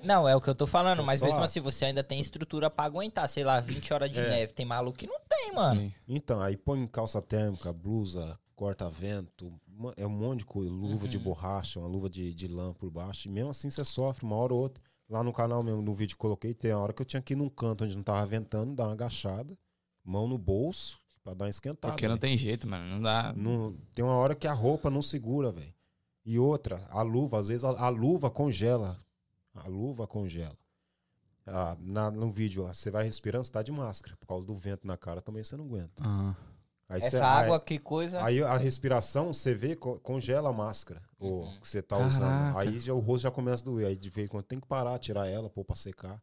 S2: Não, é o que eu tô falando,
S3: Tô
S2: mas
S3: só-
S2: mesmo assim você ainda tem estrutura pra aguentar, sei lá, 20 horas de
S3: É.
S2: neve. Tem maluco que não tem, mano.
S1: Sim.
S3: Então, aí põe calça térmica, blusa, corta-vento, é um monte de coisa, luva de
S2: Uhum.
S3: borracha, uma luva de, de lã por baixo, e mesmo assim você sofre uma hora ou outra. Lá no canal mesmo, no vídeo que coloquei, tem a hora que eu tinha que ir num canto onde não tava ventando, dar uma agachada, mão no bolso, pra dar uma esquentada.
S1: Porque não tem jeito, mano. Não dá.
S3: Não- tem uma hora que a roupa não segura, velho. E outra, a luva, às vezes a, a luva congela. A luva congela. Ah, na- no vídeo, ó, você vai respirando, você tá de máscara. Por causa do vento na cara também você não aguenta.
S1: Ah.
S3: Aí
S2: Essa
S3: você-
S2: água, que coisa.
S3: Aí, aí a respiração, você vê, co- congela a máscara o
S2: Uhum.
S3: que você tá
S1: Caraca.
S3: usando. Aí já, o rosto já começa a doer. Aí de vez em quando tem que parar, tirar ela, pôr pra secar.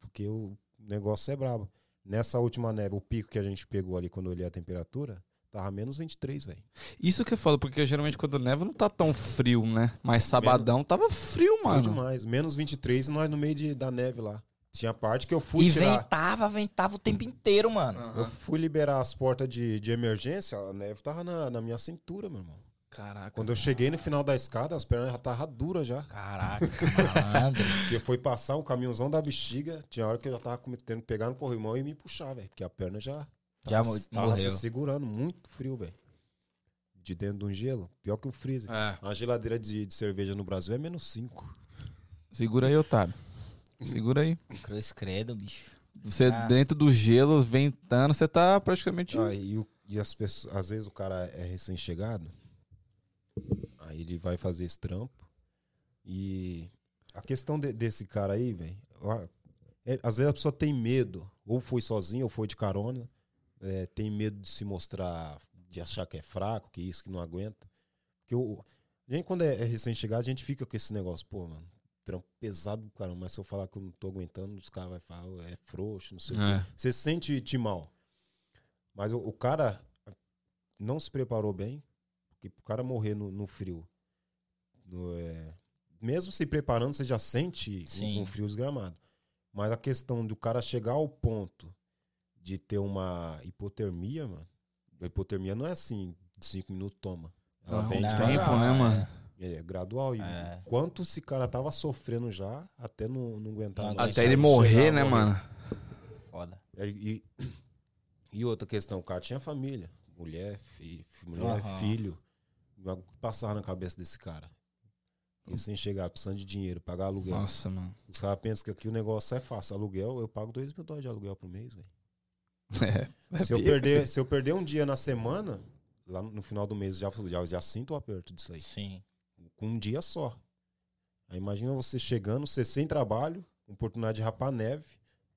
S3: Porque o negócio é brabo. Nessa última neve, o pico que a gente pegou ali quando eu olhei a temperatura, tava menos 23, velho.
S1: Isso que é foda, porque geralmente quando neva não tá tão frio, né? Mas sabadão tava frio,
S3: Foi
S1: mano.
S3: demais. Menos 23 e nós no meio de- da neve lá. Tinha parte que eu fui
S2: E
S3: tirar.
S2: ventava, ventava o tempo inteiro, mano.
S3: Eu fui liberar as portas de, de emergência, a neve tava na, na minha cintura, meu irmão.
S1: Caraca.
S3: Quando eu cheguei no final da escada, as pernas já estavam duras já.
S2: Caraca, malandro.
S3: Porque foi passar um caminhãozão da bexiga, tinha hora que eu já tava tendo que pegar no corrimão e me puxar, velho. Porque a perna já
S2: Já
S3: tava,
S2: mo-
S3: tava
S2: morreu.
S3: se segurando, muito frio, velho. De dentro de um gelo, pior que o freezer.
S1: É.
S3: A geladeira de, de cerveja no Brasil é menos 5.
S1: Segura aí, Otário. Segura aí.
S2: Cruz credo, bicho.
S1: Você
S2: Ah.
S1: dentro do gelo, ventando, você tá praticamente.
S3: Ah, e, o- e as pessoas, às vezes o cara é recém-chegado, aí ele vai fazer esse trampo. E a questão de- desse cara aí, velho, é, às vezes a pessoa tem medo, ou foi sozinho, ou foi de carona, é, tem medo de se mostrar, de achar que é fraco, que isso, que não aguenta. Porque o, a gente, quando é, é recém-chegado, a gente fica com esse negócio, pô, mano, trampo pesado do caramba, mas se eu falar que eu não tô aguentando, os caras vão falar, "Ô, é frouxo, não sei o quê.
S1: É.
S3: Você se sente te mal. Mas o, o cara não se preparou bem, porque o cara morrer no, no frio. no, é, mesmo se preparando, você já sente
S2: Sim.
S3: um, um frio desgramado. Mas a questão do cara chegar ao ponto de ter uma hipotermia, mano. A hipotermia não é assim, de cinco minutos toma. Ela
S1: Não,
S3: vem
S1: um
S3: de
S1: tempo, né, mano?
S3: É gradual. E
S2: É.
S3: quanto esse cara tava sofrendo já, até não, não aguentar
S2: Não
S3: mais.
S1: Até ele
S3: Chegar
S1: morrer,
S3: a
S1: né, mano?
S2: Foda.
S3: É, E, e outra questão, o cara tinha família. Mulher, fi, fi- mulher
S2: Aham.
S3: filho. O que passava na cabeça desse cara? E sem chegar, precisando de dinheiro, pagar aluguel.
S1: Nossa, mano.
S3: Os caras pensam que aqui o negócio é fácil. Aluguel, eu pago 2 mil dólares de aluguel por mês, velho.
S1: É.
S3: Se, eu perder, se eu perder um dia na semana, lá no final do mês, já, já, já sinto o aperto disso aí.
S2: Sim.
S3: Com um dia só. Aí imagina você chegando, você sem trabalho, oportunidade de rapar neve,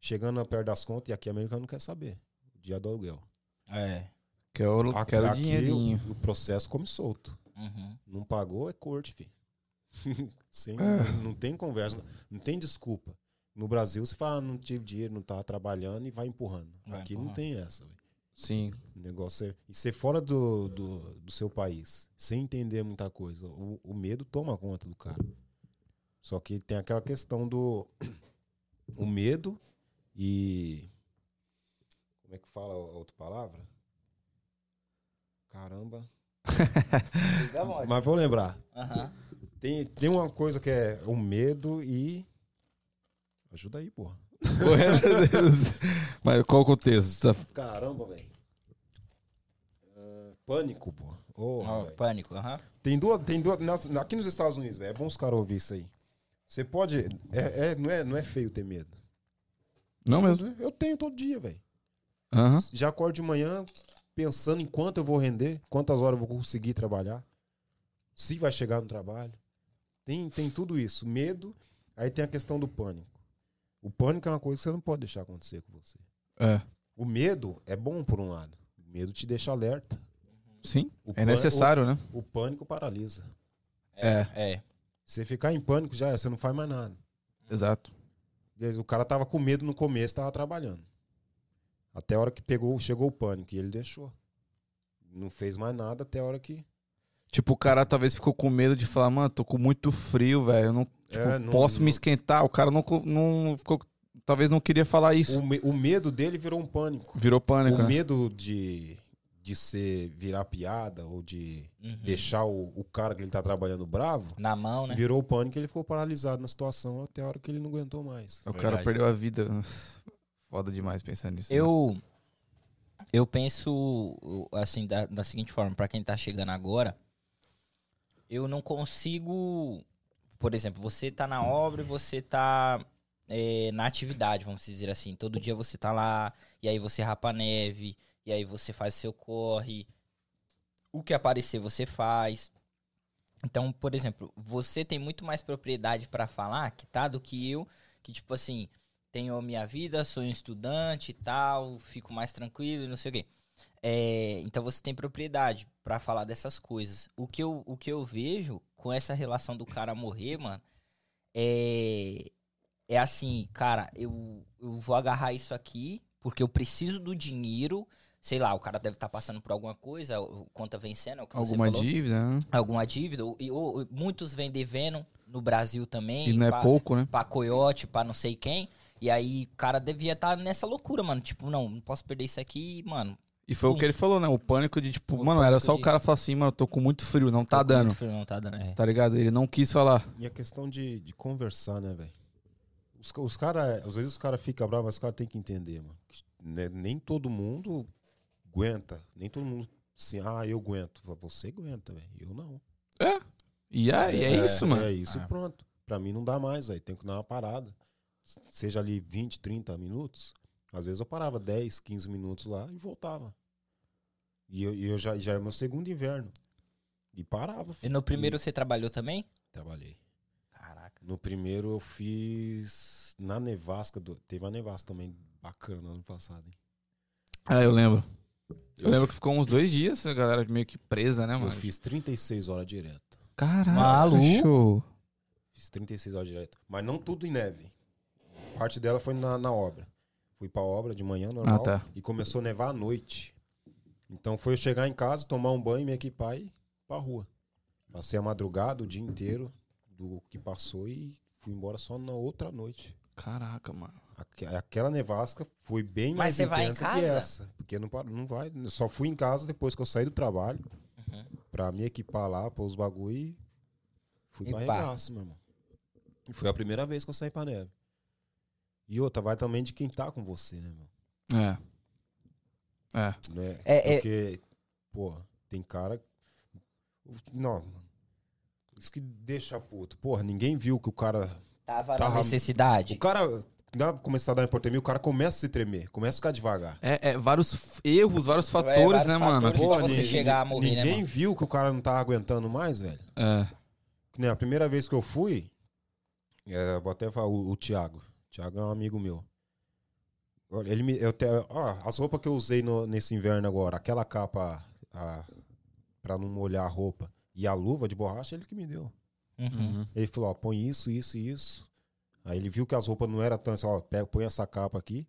S3: chegando perto das contas, e aqui o americano não quer saber. O dia do aluguel.
S2: É.
S1: Quero,
S3: Aqui-
S1: quero
S3: aqui
S1: dinheirinho.
S3: O, o processo come solto.
S2: Uhum.
S3: Não pagou, é corte, filho. Sem,
S1: É.
S3: Não tem conversa, não tem desculpa. No Brasil, você fala, ah, não tive dinheiro, não tava trabalhando e vai empurrando.
S2: Vai
S3: Aqui não
S2: empurrando.
S3: tem essa, velho.
S1: Sim.
S3: O negócio é. E ser fora do, do, do seu país, sem entender muita coisa, o, o medo toma conta do cara. Só que tem aquela questão do. O medo e. Como é que fala a outra palavra? Caramba. Mas vou lembrar. Tem, tem uma coisa que é o medo e. Ajuda aí, porra.
S1: Mas qual o contexto? Tá-
S3: Caramba, velho. Ah, pânico, porra.
S2: Ó,
S3: velho.
S2: pânico, aham.
S3: Tem duas. Tem duas nas- aqui nos Estados Unidos, velho. É bom os caras ouvir isso aí. Você pode. É, é- não, é, não é feio ter medo.
S1: Não mesmo?
S3: Eu tenho todo dia, velho.
S1: Aham.
S3: Já acordo de manhã pensando em quanto eu vou render, quantas horas eu vou conseguir trabalhar, se vai chegar no trabalho. Tem, tem tudo isso. Medo, aí tem a questão do pânico. O pânico é uma coisa que você não pode deixar acontecer com você.
S1: É.
S3: O medo é bom por um lado. O medo te deixa alerta.
S1: Sim.
S3: O
S1: É
S3: pân-
S1: necessário, né?
S3: O, o pânico paralisa.
S1: É.
S2: É.
S3: Você ficar em pânico já é, você não faz mais nada.
S1: Exato.
S3: O cara tava com medo no começo, tava trabalhando. Até a hora que pegou, chegou o pânico e ele deixou. Não fez mais nada até a hora que.
S1: Tipo, o cara talvez ficou com medo de falar, mano, tô com muito frio, velho. Eu não, tipo,
S3: É, não-
S1: posso
S3: não-
S1: me esquentar. O cara não, co- não ficou. Talvez não queria falar isso.
S3: O, me- o medo dele virou um pânico.
S1: Virou pânico,
S3: o
S1: né?
S3: medo de, de ser virar piada ou de
S2: Uhum.
S3: deixar o, o cara que ele tá trabalhando bravo,
S2: Na mão, né?
S3: virou o pânico e ele ficou paralisado na situação até a hora que ele não aguentou mais.
S1: O cara
S2: Verdade.
S1: perdeu a vida. Foda demais pensando nisso. né?
S2: Eu eu penso assim da, da seguinte forma, pra quem tá chegando agora, eu não consigo, por exemplo, você tá na obra e você tá é, na atividade, vamos dizer assim, todo dia você tá lá e aí você rapa neve e aí você faz seu corre, o que aparecer você faz. Então, por exemplo, você tem muito mais propriedade pra falar que tá do que eu, que tipo assim, tenho a minha vida, sou um estudante e tal, fico mais tranquilo e não sei o quê. É, então você tem propriedade pra falar dessas coisas. O que, eu, o que eu vejo com essa relação do cara morrer, mano, é, é assim, cara, eu, eu vou agarrar isso aqui porque eu preciso do dinheiro. Sei lá, o cara deve estar passando por alguma coisa, o- conta vencendo, é o que você
S1: Alguma dívida, né?
S2: Alguma dívida. ou- E, ou, muitos vêm devendo no Brasil também.
S1: E não é
S2: pá-
S1: pouco, né?
S2: pra coiote, pra não sei quem. E aí o cara devia estar nessa loucura, mano. Tipo, não, não posso perder isso aqui, mano.
S1: E foi o
S2: Sim.
S1: que ele falou, né? O pânico de, tipo,
S2: O
S1: mano, era só o
S2: de-
S1: cara falar assim, mano, eu tô com muito frio, não tá
S2: Tô com
S1: dando.
S2: muito frio, Não tá dando, é.
S1: Tá ligado? Ele não quis falar.
S3: E a questão de, de conversar, né, velho? Os, os caras, às vezes os caras ficam bravos, mas os caras têm que entender, mano. que, né, nem todo mundo aguenta. Nem todo mundo, assim, ah, eu aguento. Você aguenta, velho. Eu não.
S1: E aí, é, isso, mano.
S3: É isso
S2: É.
S3: e pronto. Pra mim não dá mais, velho. Tem que dar uma parada. Seja ali 20, 30 minutos. Às vezes eu parava 10, 15 minutos lá e voltava. E eu, e eu já, já é meu segundo inverno. E parava.
S2: E no primeiro você trabalhou também?
S3: Trabalhei.
S2: Caraca.
S3: No primeiro eu fiz na nevasca. Do, teve uma nevasca também bacana no ano passado, hein?
S1: Ah, eu lembro. Eu lembro que ficou uns dois dias a galera meio que presa, né,
S3: Eu
S1: mano?
S3: fiz 36 horas direto.
S1: Caraca,
S2: Maluco.
S1: show.
S3: Fiz 36 horas direto. Mas não tudo em neve. Parte dela foi na, na obra. Fui pra obra de manhã, normal.
S1: Ah, tá.
S3: E começou a nevar à noite. Então foi eu chegar em casa, tomar um banho, me equipar e ir pra rua. Passei a madrugada, o dia inteiro do que passou e fui embora só na outra noite.
S1: Caraca, mano.
S3: Aque- Aquela nevasca foi bem
S2: Mas
S3: mais
S2: você vai em
S3: intensa que essa. Porque não, não vai. Eu só fui em casa depois que eu saí do trabalho
S2: Uhum.
S3: pra me equipar lá, pôr os bagulho e fui
S2: E
S3: pra
S2: pá.
S3: regaço, meu irmão. E foi a primeira vez que eu saí pra neve. E outra, vai também de quem tá com você, né, meu?
S1: É. É.
S3: Né?
S2: É, é-
S3: Porque, pô, tem cara. Não. Isso que deixa puto. Porra, ninguém viu que o cara.
S2: Tava na
S3: Tava-
S2: necessidade.
S3: O cara. Dá pra começar a dar hipotermia, o cara começa a se tremer, começa a ficar devagar.
S1: É, é vários erros, vários fatores,
S2: vários
S1: né, mano?
S2: fatores. Pô,
S1: tipo,
S2: você
S3: ninguém-
S2: chegar a morrer, né,
S3: Ninguém
S2: mano?
S3: viu que o cara não tava aguentando mais, velho.
S1: é.
S3: Que nem a primeira vez que eu fui, é, vou até falar, o, o Thiago. Thiago é um amigo meu. Olha, Ele me, eu te, ó, as roupas que eu usei no- nesse inverno agora, aquela capa a, pra não molhar a roupa e a luva de borracha, ele que me deu.
S2: Uhum.
S3: Ele falou, ó, põe isso, isso e isso. Aí ele viu que as roupas não eram tão assim, ó, pega, põe essa capa aqui.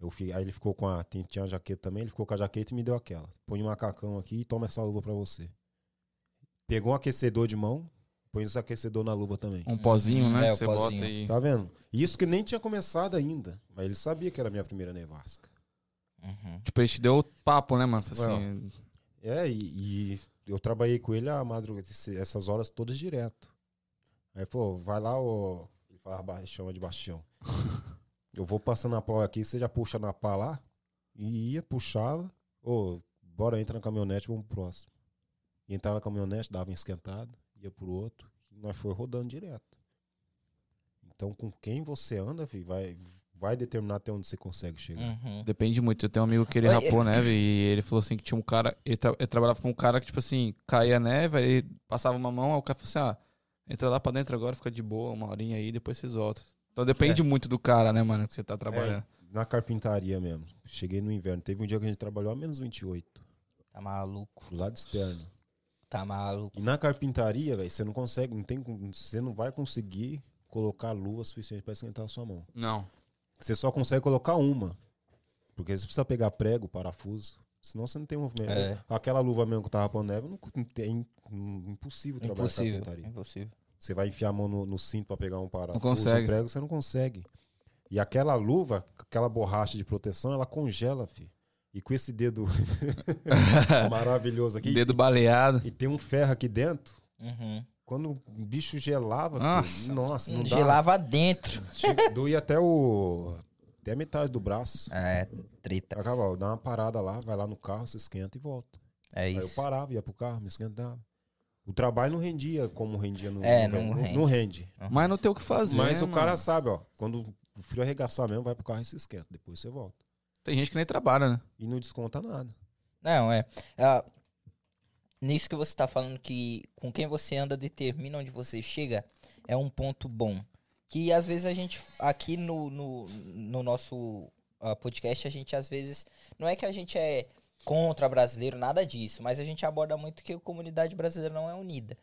S3: Eu fi- aí ele ficou com a. tinha a jaqueta também, ele ficou com a jaqueta e me deu aquela. Põe um macacão aqui e toma essa luva pra você. Pegou um aquecedor de mão, põe esse aquecedor na luva também.
S1: Um pozinho, né?
S2: É,
S1: que você
S2: pozinho.
S1: bota aí.
S3: Tá vendo? Isso que nem tinha começado ainda. Mas ele sabia que era a minha primeira nevasca.
S2: Uhum.
S1: Tipo, ele te deu papo, né, mano? Assim,
S3: É, e, e eu trabalhei com ele a madrugada, essas horas todas direto. Aí falou, vai lá, ô. Ele falava, chama de bastião. eu vou passando a pau aqui, você já puxa na pá lá. E ia, puxava. Ô, bora entra na caminhonete, vamos pro próximo. E entrar na caminhonete, dava uma esquentada, ia pro outro. E nós foi rodando direto. Então, com quem você anda, filho, vai, vai determinar até onde você consegue chegar.
S2: Uhum.
S1: Depende muito. Eu tenho um amigo que ele rapou neve e ele falou assim que tinha um cara. Ele, tra- ele trabalhava com um cara que, tipo assim, caía a neve, aí ele passava uma mão, aí o cara falou assim: ah, entra lá pra dentro agora, fica de boa, uma horinha aí, depois vocês voltam. Então depende muito do cara, né, mano, que você tá trabalhando.
S3: Na carpintaria mesmo. Cheguei no inverno. Teve um dia que a gente trabalhou a menos 28.
S2: Tá maluco.
S3: Do lado externo.
S2: Tá maluco.
S3: E na carpintaria, velho, você não consegue, não tem, você não vai conseguir colocar luva suficiente para esquentar a sua mão.
S1: Não.
S3: Você só consegue colocar uma. Porque você precisa pegar prego, parafuso. Senão você não tem movimento.
S2: É.
S3: Aquela luva mesmo que tava pondo neve, não, não tem, impossível trabalhar
S2: Impossível.
S3: carpintaria.
S2: Impossível.
S3: Você vai enfiar a mão no, no cinto para pegar um parafuso,
S1: consegue.
S3: um prego, você não consegue. E aquela luva, aquela borracha de proteção, ela congela, filho. E com esse dedo maravilhoso aqui,
S1: Dedo baleado.
S3: e tem um ferro aqui dentro,
S2: Uhum.
S3: Quando o bicho gelava,
S1: Nossa.
S3: filho, nossa, não dá.
S2: Gelava dentro.
S3: Che- Doía até o. Até a metade do braço.
S2: É, treta.
S3: Acaba, ó, dá uma parada lá, vai lá no carro, se esquenta e volta.
S2: É
S3: Aí eu
S2: isso.
S3: parava, ia pro carro, me esquentava. O trabalho não rendia como rendia no.
S2: É,
S3: no-
S2: não rende.
S3: Não rende.
S1: Mas não tem o que fazer.
S3: Mas
S1: né,
S3: o cara
S1: mano?
S3: sabe, ó. Quando o frio arregaçar mesmo, vai pro carro e se esquenta. Depois você volta.
S1: Tem gente que nem trabalha, né?
S3: E não desconta nada.
S2: Não, é. Ah, nisso que você tá falando que com quem você anda determina onde você chega, é um ponto bom. Que às vezes a gente, aqui no, no, no nosso ah, podcast, a gente às vezes. Não é que a gente é contra brasileiro, nada disso, mas a gente aborda muito que a comunidade brasileira não é unida.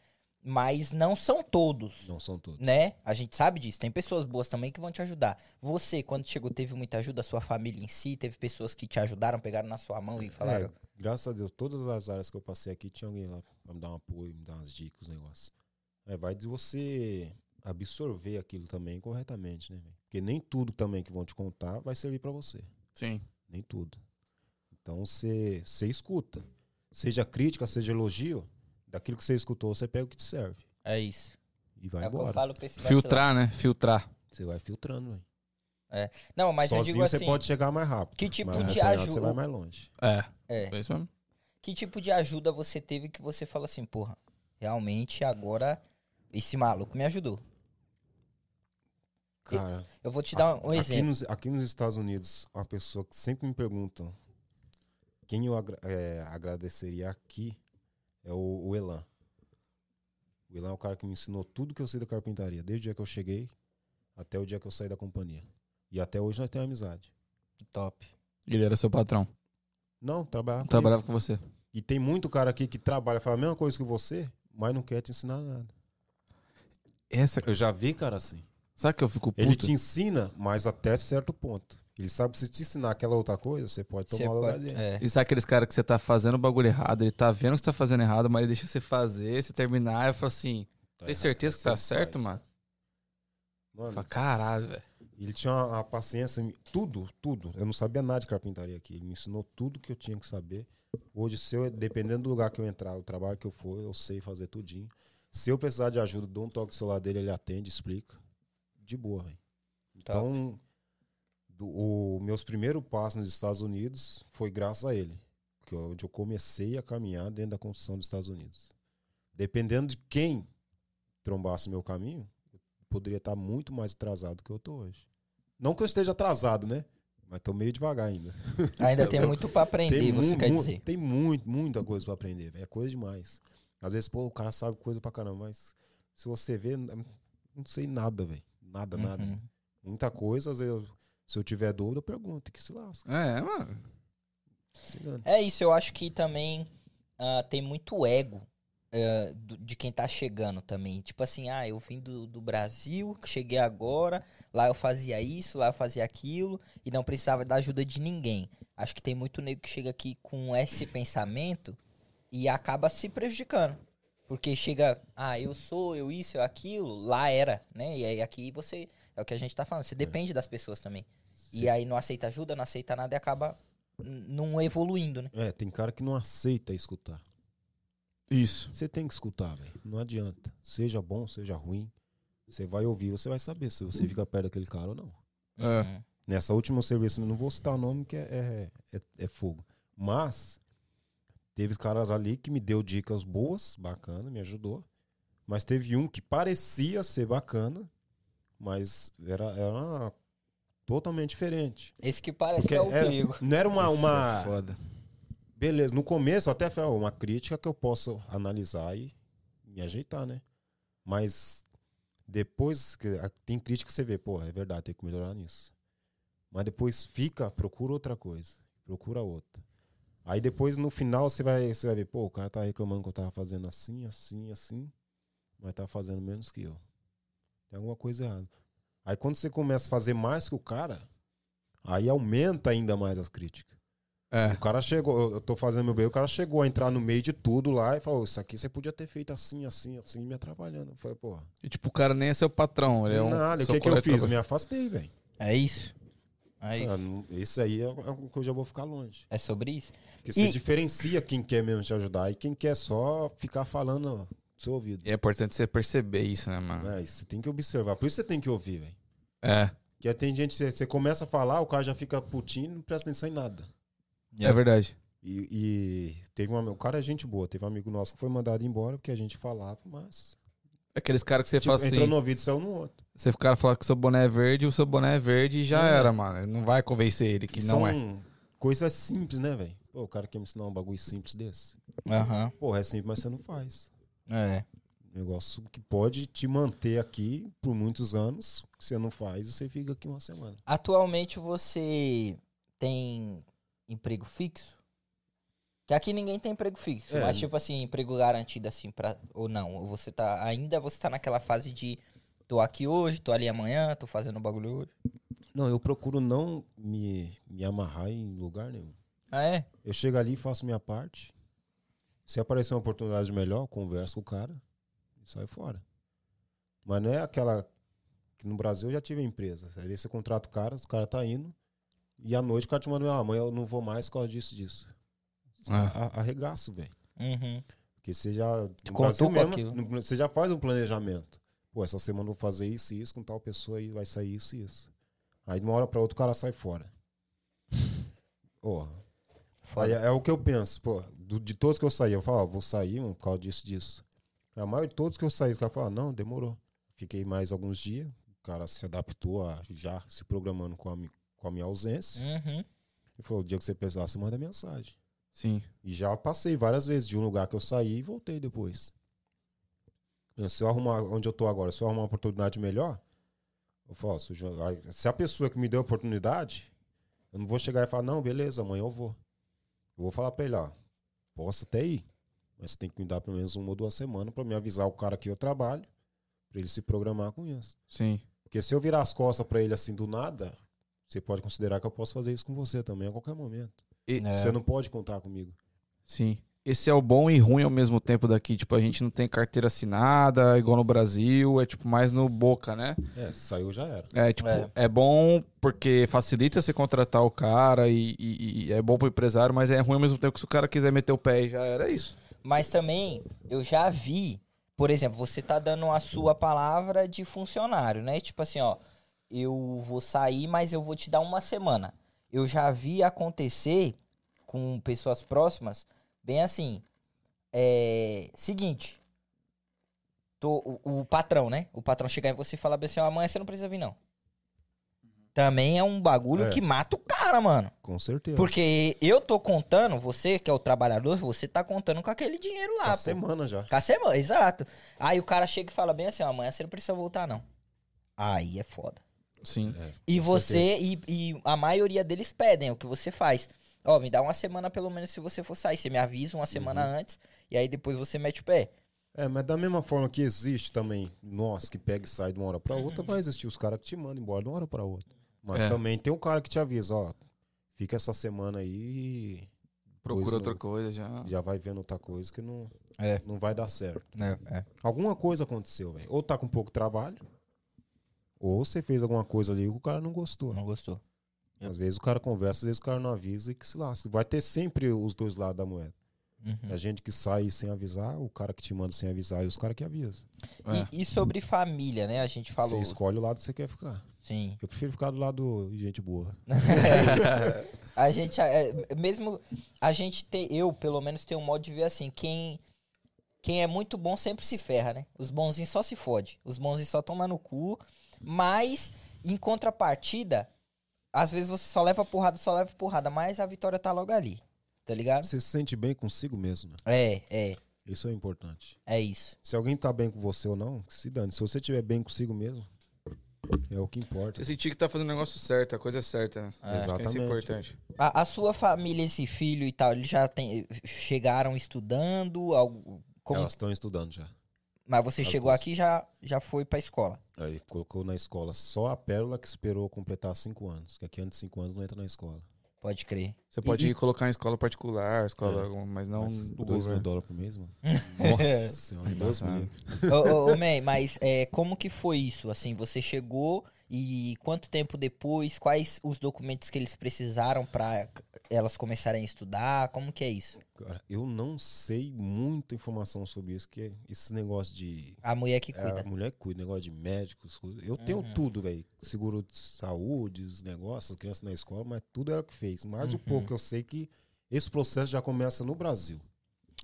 S2: Mas não são todos.
S3: Não são todos.
S2: Né? A gente sabe disso. Tem pessoas boas também que vão te ajudar. Você, quando chegou, teve muita ajuda, a sua família em si, teve pessoas que te ajudaram, pegaram na sua mão e falaram.
S3: É, graças a Deus, todas as áreas que eu passei aqui tinha alguém lá pra me dar um apoio, me dar umas dicas, os negócios. É, vai de você absorver aquilo também corretamente, né? Porque nem tudo também que vão te contar vai servir pra você.
S1: Sim.
S3: Nem tudo. Então você você escuta. Seja crítica, seja elogio, daquilo que você escutou, você pega o que te serve.
S2: É isso.
S3: E vai
S2: é eu
S3: embora.
S2: falo pra esse vacilão.
S1: Filtrar, né? Filtrar.
S3: Você vai filtrando, velho.
S2: Não, mas eu
S3: Sozinho
S2: digo
S3: você
S2: assim,
S3: pode chegar mais rápido.
S2: que tipo
S3: mas
S2: de
S3: acompanhado Você vai
S2: ajuda...
S3: mais longe.
S1: É,
S2: É,
S1: é isso mesmo.
S2: que tipo de ajuda você teve que você fala assim, porra, realmente agora esse maluco me ajudou.
S3: Cara,
S2: Eu vou te dar um
S3: aqui,
S2: exemplo.
S3: nos, aqui nos Estados Unidos, uma pessoa que sempre me pergunta quem eu agra- é, agradeceria aqui é o, o Elan. O Elan é o cara que me ensinou tudo que eu sei da carpintaria, desde o dia que eu cheguei até o dia que eu saí da companhia. E até hoje nós temos amizade.
S2: Top.
S1: Ele era seu patrão.
S3: Não, trabalhar comigo.
S1: Trabalhava com você.
S3: E tem muito cara aqui que trabalha, fala a mesma coisa que você, mas não quer te ensinar nada.
S1: Essa,
S3: Eu já vi cara assim.
S1: sabe que eu fico puto?
S3: Ele te ensina, mas até certo ponto. Ele sabe que se te ensinar aquela outra coisa, você pode tomar
S2: Você
S3: o lugar
S2: pode-
S3: dele.
S2: é.
S1: E sabe aqueles caras que você tá fazendo o bagulho errado, ele tá vendo que você tá fazendo errado, mas ele deixa você fazer, você terminar, e fala assim,
S3: Tá
S1: tem
S3: errado,
S1: certeza que tá certo,
S3: faz.
S1: mano?
S3: Mano,
S1: Fala, caralho, velho.
S3: Ele tinha uma, uma paciência, tudo, tudo. Eu não sabia nada de carpintaria aqui. Ele me ensinou tudo que eu tinha que saber. Hoje, se eu, dependendo do lugar que eu entrar, o trabalho que eu for, eu sei fazer tudinho. Se eu precisar de ajuda, dou um toque no celular dele, ele atende, explica. De boa, velho. Então, do, o, meus primeiros passos nos Estados Unidos foi graças a ele. Que eu- onde eu comecei a caminhar dentro da construção dos Estados Unidos. Dependendo de quem trombasse meu caminho, eu poderia estar muito mais atrasado do que eu tô hoje. Não que eu esteja atrasado, né? Mas tô meio devagar ainda.
S2: Ainda tem muito pra aprender, você
S3: mu-
S2: quer dizer.
S3: Tem muito, muita coisa pra aprender. É coisa demais. Às vezes, pô, o cara sabe coisa pra caramba, mas se você vê, não sei nada, velho. Nada, nada.
S2: Uhum.
S3: Muita coisa, às vezes, eu- se eu tiver dúvida, eu pergunto, que se lasca.
S1: É, mano.
S2: É isso, eu acho que também ah, tem muito ego ah, do- de quem tá chegando também. Tipo assim, ah, eu vim do, do Brasil, cheguei agora, lá eu fazia isso, lá eu fazia aquilo, e não precisava da ajuda de ninguém. Acho que tem muito nego que chega aqui com esse pensamento e acaba se prejudicando. Porque chega, ah, eu sou, eu isso, eu aquilo, lá era, né? E aí aqui você, é o que a gente tá falando, você depende das pessoas também. E aí não aceita ajuda, não aceita nada e acaba não evoluindo, né?
S3: É, tem cara que não aceita escutar.
S1: Isso.
S3: Você tem que escutar, velho. Não adianta. Seja bom, seja ruim. Você vai ouvir, você vai saber se você fica perto daquele cara ou não.
S1: É.
S2: Uhum.
S3: Nessa última serviço, eu não vou citar o nome que é, é, é- é fogo. Mas teve caras ali que me deu dicas boas, bacana, me ajudou. Mas teve um que parecia ser bacana, mas era, era totalmente diferente.
S2: Esse que parece
S3: Porque
S2: que é o
S3: era-
S2: perigo.
S3: não era uma.
S1: Isso
S3: uma
S1: é foda.
S3: beleza, no começo até foi uma crítica que eu posso analisar e me ajeitar, né? Mas depois, tem crítica que você vê, pô, é verdade, tem que melhorar nisso. Mas depois fica, procura outra coisa, procura outra. Aí depois no final você vai, você vai ver, pô, o cara tá reclamando que eu tava fazendo assim, assim, assim, mas tá fazendo menos que eu. Tem alguma coisa errada. Aí quando você começa a fazer mais que o cara, aí aumenta ainda mais as críticas.
S1: É.
S3: O cara chegou, eu- tô fazendo meu bem, o cara chegou a entrar no meio de tudo lá e falou: Isso aqui você podia ter feito assim, assim, assim, me atrapalhando. Eu falei, porra.
S1: E tipo, o cara nem é seu patrão, ele é um.
S3: nada, o que, que eu fiz? Eu me afastei, velho.
S2: É isso. É isso.
S3: Ah, Esse aí é o que eu já vou ficar longe.
S2: É sobre isso?
S3: Porque você
S2: E-
S3: diferencia quem quer mesmo te ajudar e quem quer só ficar falando seu ouvido.
S1: E é importante você perceber isso, né, mano?
S3: É, você tem que observar. Por isso você tem que ouvir, velho.
S1: É,
S3: Porque tem gente, você, você começa a falar, o cara já fica putinho e não presta atenção em nada.
S1: é, verdade.
S3: E, e teve um amigo, o cara é gente boa, teve um amigo nosso que foi mandado embora porque a gente falava, mas.
S1: Aqueles caras que você
S3: Tipo,
S1: fala assim.
S3: entrou no ouvido saiu no outro.
S1: Você o cara fala que seu boné é verde, o seu boné é verde e já
S3: É.
S1: era, mano. Não vai convencer ele que não é.
S3: São coisas simples, né, velho? Pô, o cara quer me ensinar um bagulho simples desse.
S2: Aham.
S3: Porra, é simples, mas você não faz.
S2: É.
S3: Negócio que pode te manter aqui por muitos anos, que você não faz e você fica aqui uma semana.
S2: Atualmente você tem emprego fixo? Que aqui ninguém tem emprego fixo,
S3: É.
S2: mas tipo assim, emprego garantido assim para ou não, ou você tá ainda você tá naquela fase de tô aqui hoje, tô ali amanhã, tô fazendo bagulho hoje.
S3: Não, eu procuro não me, me amarrar em lugar nenhum.
S2: Ah é?
S3: Eu chego ali, faço minha parte. Se aparecer uma oportunidade melhor, eu converso com o cara e sai fora. Mas não é aquela. que no Brasil eu já tive empresa. Aí você contrata o cara, o cara tá indo E à noite o cara te manda, ah, amanhã eu não vou mais por causa disso, disso.
S1: Ah.
S3: A- Arregaço, velho.
S2: Uhum.
S3: Porque você já.
S2: Te contou
S3: no- você já faz um planejamento. Pô, essa semana eu vou fazer isso e isso, com tal pessoa aí vai sair isso e isso. Aí de uma hora pra outra o cara sai fora. Ó, aí é, é o que eu penso, pô. do- de todos que eu saí, eu falo, ó, vou sair mano, por causa disso, disso. A maioria de todos que eu saí, os caras falam, não, demorou. Fiquei mais alguns dias, o cara se adaptou a já se programando com a, com a minha ausência.
S2: Uhum.
S3: E falou, o dia que você precisar, você manda mensagem.
S1: Sim.
S3: E já passei várias vezes de um lugar que eu saí e voltei depois. Se eu arrumar onde eu tô agora, se eu arrumar uma oportunidade melhor, eu falo, o se a pessoa que me deu a oportunidade, eu não vou chegar e falar, não, beleza, amanhã eu vou. Eu vou falar pra ele, ó, posso até ir, mas você tem que me dar pelo menos uma ou duas semanas pra me avisar o cara que eu trabalho, pra ele se programar com isso.
S1: Sim.
S3: Porque se eu virar as costas pra ele assim do nada, você pode considerar que eu posso fazer isso com você também a qualquer momento.
S1: E-
S2: É.
S3: Você não pode contar comigo.
S1: Sim. Esse é o bom e ruim ao mesmo tempo daqui. Tipo, a gente não tem carteira assinada, igual no Brasil. É tipo mais no boca, né?
S3: É, saiu já era.
S1: É, tipo,
S2: É.
S1: é, bom porque facilita você contratar o cara e, e- e é bom pro empresário, mas é ruim ao mesmo tempo que se o cara quiser meter o pé e já era isso.
S2: Mas também, eu já vi, por exemplo, você tá dando a sua palavra de funcionário, né? Tipo assim, ó, eu vou sair, mas eu vou te dar uma semana. Eu já vi acontecer com pessoas próximas, bem assim, é, seguinte, tô- o, o patrão, né? O patrão chegar em você e falar bem assim, ó, amanhã você não precisa vir, não. Também é um bagulho
S3: É.
S2: que mata o cara, mano.
S3: Com certeza.
S2: Porque eu tô contando, você que é o trabalhador, você tá contando com aquele dinheiro lá,
S3: a
S2: pô.
S3: semana já.
S2: Com a semana, exato. Aí o cara chega e fala bem assim, ó, amanhã você não precisa voltar, não. Aí é foda.
S1: Sim.
S3: É,
S2: E
S3: com
S2: você, e, e a maioria deles pedem é o que você faz. Ó, me dá uma semana pelo menos se você for sair. Você me avisa uma semana
S3: Uhum.
S2: antes, e aí depois você mete o pé.
S3: É, mas da mesma forma que existe também nós que pega e sai de uma hora pra
S2: Uhum.
S3: outra, vai existir os caras que te mandam embora de uma hora pra outra. Mas
S1: É.
S3: também tem um cara que te avisa, ó, fica essa semana aí e
S1: Procura outra
S3: não.
S1: coisa já.
S3: já vai vendo outra coisa que não,
S2: É.
S3: não vai dar certo.
S2: É,
S3: Alguma coisa aconteceu, velho. Ou tá com pouco trabalho, ou você fez alguma coisa ali que o cara não gostou.
S2: Não gostou.
S3: Às vezes o cara conversa, às vezes o cara não avisa e que se lasca. Vai ter sempre os dois lados da moeda.
S2: Uhum.
S3: A gente que sai sem avisar, o cara que te manda sem avisar e os caras que avisam.
S1: É.
S2: E, e sobre família, né? A gente falou.
S3: Você escolhe o lado que você quer ficar.
S2: Sim.
S3: Eu prefiro ficar do lado de gente boa.
S2: A gente, é, mesmo a gente tem, eu pelo menos tenho um modo de ver assim, quem quem é muito bom sempre se ferra, né? Os bonzinhos só se fode, os bonzinhos só tomam no cu, mas em contrapartida, às vezes você só leva porrada, só leva porrada, mas a vitória tá logo ali, tá ligado?
S3: Você se sente bem consigo mesmo. né?
S2: É, é,
S3: Isso é importante.
S2: é isso.
S3: Se alguém tá bem com você ou não, se dane. Se você estiver bem consigo mesmo, é o que importa.
S1: Você sentir que tá fazendo o negócio certo, a coisa é certa. né?
S2: É.
S1: Acho que Isso é
S3: Exatamente.
S1: importante.
S2: A, a sua família, esse filho e tal, eles já tem, chegaram estudando, algo, como-
S3: Elas estão estudando já.
S2: Mas você
S3: as
S2: chegou
S3: duas.
S2: aqui e já já foi pra escola.
S3: Aí colocou na escola só a Pérola que esperou completar cinco anos. Que aqui antes de cinco anos não entra na escola.
S2: Pode crer.
S1: Você pode
S2: E-
S1: ir colocar em escola particular, escola,
S3: É.
S1: mas não
S3: Mas
S1: do
S3: dois mil dólares por mês, mano. Nossa senhora, Deus me
S1: Embaçado.
S3: livre.
S2: ô, ô, ô, Man, mas é, como que foi isso? Assim, você chegou e quanto tempo depois? Quais os documentos que eles precisaram pra elas começarem a estudar? Como que é isso?
S3: Cara, eu não sei muita informação sobre isso, que é esses negócios de.
S2: A mulher que
S3: É,
S2: cuida.
S3: a mulher que cuida, negócio de médicos. Eu tenho
S2: Uhum.
S3: tudo, velho. Seguro de saúde, os negócios, as crianças na escola, mas tudo ela que fez. Mas
S2: Uhum.
S3: o pouco eu sei que esse processo já começa no Brasil.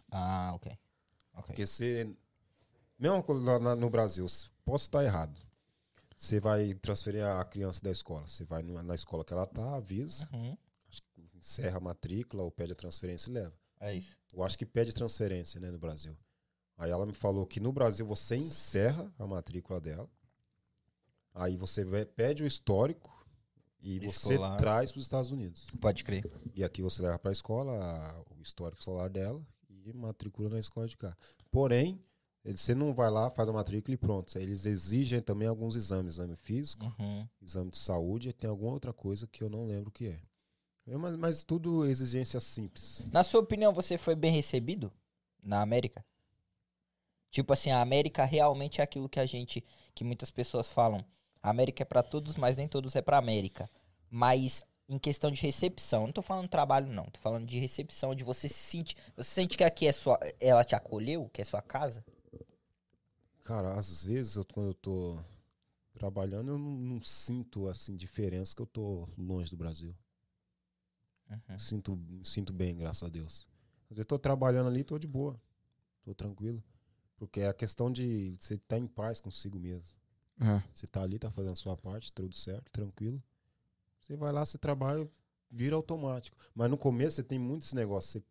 S2: Ah, ok. Ok.
S3: Porque você. Mesma coisa lá no Brasil, posso estar errado. Você vai transferir a criança da escola. Você vai na escola que ela tá, avisa,
S2: Uhum.
S3: Encerra a matrícula ou pede a transferência e leva.
S2: É isso.
S3: Eu acho que pede transferência, né, no Brasil. Aí ela me falou que no Brasil você encerra a matrícula dela. Aí você pede o histórico e você
S2: Escolar.
S3: traz para os Estados Unidos.
S2: Pode crer.
S3: E aqui você leva para a escola o histórico solar dela e matricula na escola de cá. Porém, você não vai lá, faz a matrícula e pronto. Eles exigem também alguns exames, exame físico,
S2: Uhum.
S3: exame de saúde e tem alguma outra coisa que eu não lembro o que é. É, Mas, mas tudo exigência simples.
S2: Na sua opinião, você foi bem recebido na América? Tipo assim, a América realmente é aquilo que a gente, que muitas pessoas falam. A América é pra todos, mas nem todos é pra América. Mas em questão de recepção. Não tô falando trabalho, não. Tô falando de recepção, de você se sentir. Você sente que aqui é sua. Ela te acolheu, que é sua casa?
S3: Cara, às vezes, eu, quando eu tô trabalhando, eu não, não sinto, assim, diferença que eu tô longe do Brasil.
S2: Uhum.
S3: Sinto, me sinto bem, graças a Deus. Às vezes eu tô trabalhando ali, tô de boa. Tô tranquilo. Porque é a questão de você estar em paz consigo mesmo.
S1: É.
S3: Você tá ali, tá fazendo a sua parte, tudo certo, tranquilo. Você vai lá, você trabalha, vira automático. Mas no começo você tem muito esse negócio.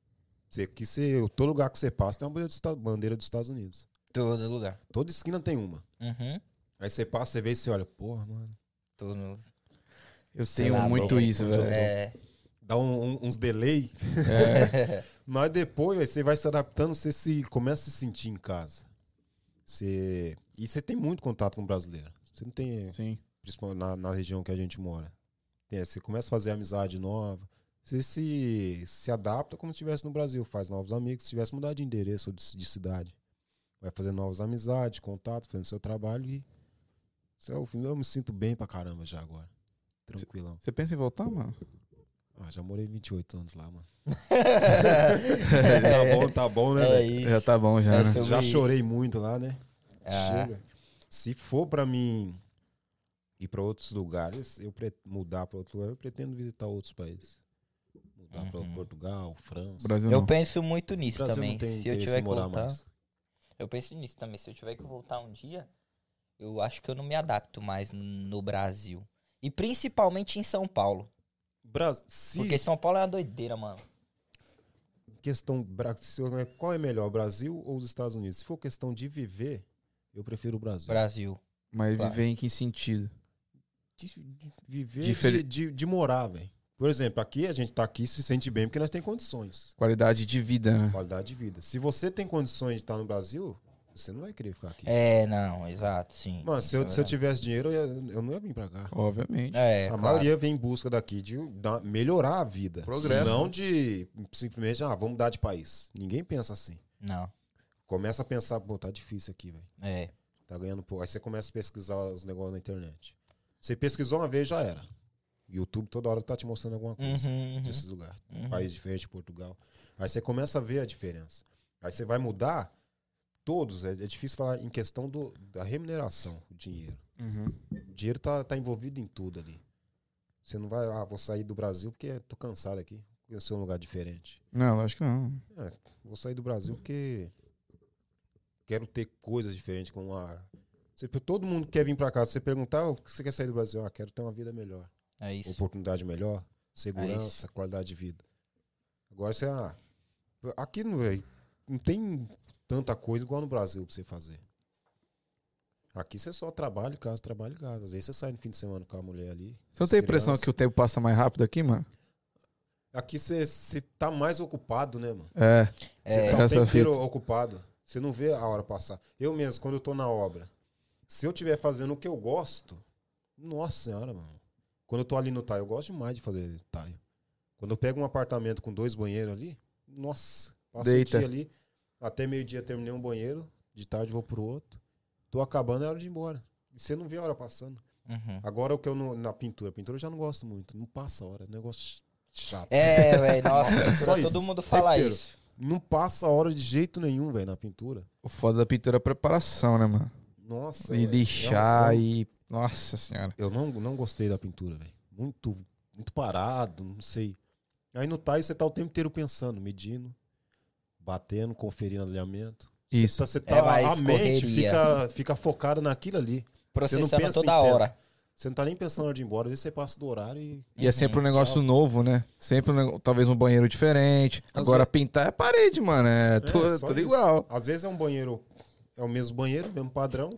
S3: Você, você, que você, todo lugar que você passa tem uma bandeira bandeira dos Estados Unidos.
S2: Todo lugar.
S3: Toda esquina tem uma.
S2: Uhum.
S3: Aí você passa, você vê e você olha, porra, mano.
S2: Todo
S1: Eu
S2: Sei
S1: tenho
S2: lá,
S1: muito
S2: bro.
S1: isso, velho.
S2: É.
S3: Dá um- um- uns delay.
S1: É.
S3: Mas depois você vai se adaptando, você se, começa a se sentir em casa. Você, e você tem muito contato com o brasileiro. Você não tem,
S1: Sim.
S3: principalmente na, na região que a gente mora. Tem, você começa a fazer amizade nova. Você se, se adapta como se estivesse no Brasil. Faz novos amigos, se tivesse mudado de endereço ou de, de cidade. Vai fazer novas amizades, contato, fazendo seu trabalho e. É fim. Eu me sinto bem pra caramba já agora. Tranquilão.
S1: Você pensa em voltar, mano?
S3: Ah, já morei 28 anos lá, mano. tá bom, tá bom, né,
S2: É isso.
S1: Já tá bom, já,
S2: É
S1: né?
S3: Já
S2: isso.
S3: chorei muito lá, né?
S2: Ah.
S3: Chega. Se for pra mim ir pra outros lugares, eu mudar pra outro lugar, eu pretendo visitar outros países. Mudar pra
S2: Uhum.
S3: Portugal, França.
S1: Brasil
S2: Eu
S1: não.
S2: penso muito nisso
S3: Brasil
S2: também. Se eu tiver que voltar.
S3: mais.
S2: Eu penso nisso também. Se eu tiver que voltar um dia, eu acho que eu não me adapto mais no Brasil. E principalmente em São Paulo.
S3: Bra se
S2: Porque São Paulo é uma doideira, mano.
S3: questão qual é melhor, Brasil ou os Estados Unidos? Se for questão de viver, eu prefiro o Brasil.
S2: Brasil.
S1: Mas
S2: Claro.
S1: viver em que sentido?
S3: De, de viver
S1: Difere-
S3: de, de, de morar, velho. Por exemplo, aqui a gente tá aqui e se sente bem porque nós temos condições.
S1: Qualidade de vida, né?
S3: Qualidade de vida. Se você tem condições de estar no Brasil, você não vai querer ficar aqui.
S2: É, não, exato, sim.
S3: Mano, se
S2: Isso
S3: eu,
S2: é
S3: se eu tivesse dinheiro, eu, ia- eu não ia vir pra cá.
S1: Obviamente.
S2: É,
S3: a
S2: claro.
S3: maioria vem em busca daqui de dar- melhorar a vida.
S1: Progresso,
S3: Não
S1: né?
S3: de simplesmente, ah, vamos mudar de país. Ninguém pensa assim.
S2: Não,
S3: Começa a pensar, pô, tá difícil aqui, velho.
S2: é.
S3: Tá ganhando pouco. Aí você começa a pesquisar os negócios na internet. Você pesquisou uma vez, já era. YouTube toda hora tá te mostrando alguma coisa
S2: Uhum, uhum,
S3: desses lugares.
S2: uhum.
S3: País diferente, Portugal. Aí você começa a ver a diferença. Aí você vai mudar todos. É, é difícil falar em questão do, da remuneração, o dinheiro.
S1: Uhum.
S3: O dinheiro tá, tá envolvido em tudo ali. Você não vai, ah, vou sair do Brasil porque tô cansado aqui. Eu sou um lugar diferente.
S1: Não, lógico que não.
S3: Vou sair do Brasil porque quero ter coisas diferentes com a. Você- todo mundo quer vir pra cá. Se você perguntar o que você quer sair do Brasil, ah, quero ter uma vida melhor,
S2: É isso.
S3: oportunidade melhor,
S2: É
S3: segurança, qualidade de vida. Agora você, ah, aqui não, não tem tanta coisa igual no Brasil pra você fazer. Aqui você só trabalha em casa, trabalha em casa. Às vezes você sai no fim de semana com a mulher ali.
S1: Você não tem a impressão que o tempo passa mais rápido aqui, mano?
S3: Aqui você, você tá mais ocupado, né, mano?
S1: É.
S3: Você
S2: É.
S3: tá o
S1: Essa
S3: tempo inteiro ocupado. Você não vê a hora passar. Eu mesmo, quando eu tô na obra, se eu estiver fazendo o que eu gosto, nossa senhora, mano. Quando eu tô ali no taio, eu gosto demais de fazer taio. Quando eu pego um apartamento com dois banheiros ali, nossa, passo
S1: Deita.
S3: o dia ali, até meio-dia terminei um banheiro, de tarde vou pro outro. Tô acabando, é hora de ir embora. E você não vê a hora passando.
S2: Uhum.
S3: Agora o que eu não, na pintura, pintura eu já não gosto muito. Não passa a hora, é um negócio chato.
S2: É, velho, nossa,
S3: Só
S2: todo
S3: isso.
S2: mundo fala
S3: tempo inteiro.
S2: isso.
S3: Não passa a hora de jeito nenhum, velho, na pintura.
S1: O foda da pintura é a preparação, né, mano?
S3: Nossa.
S1: E
S3: é-
S1: lixar
S3: é um-
S1: e. Nossa senhora.
S3: Eu não, não gostei da pintura, velho. Muito, muito parado, não sei. Aí no taio você tá o tempo inteiro pensando, medindo, batendo, conferindo alinhamento.
S1: Isso.
S3: Você tá,
S2: É mais
S3: a mente fica, fica focada naquilo ali.
S2: Processando
S3: pensa em
S2: toda
S3: tempo.
S2: hora.
S3: Você não tá nem pensando na hora de ir embora, às vezes você passa do horário e.
S1: E é sempre um
S2: Uhum,
S1: negócio
S3: tchau.
S1: novo, né? Sempre um talvez um banheiro diferente.
S3: Às
S1: Agora
S3: vezes-
S1: pintar é parede, mano. É, tudo,
S3: só
S1: tudo
S3: isso.
S1: igual.
S3: Às vezes é um banheiro, é o mesmo banheiro, mesmo padrão,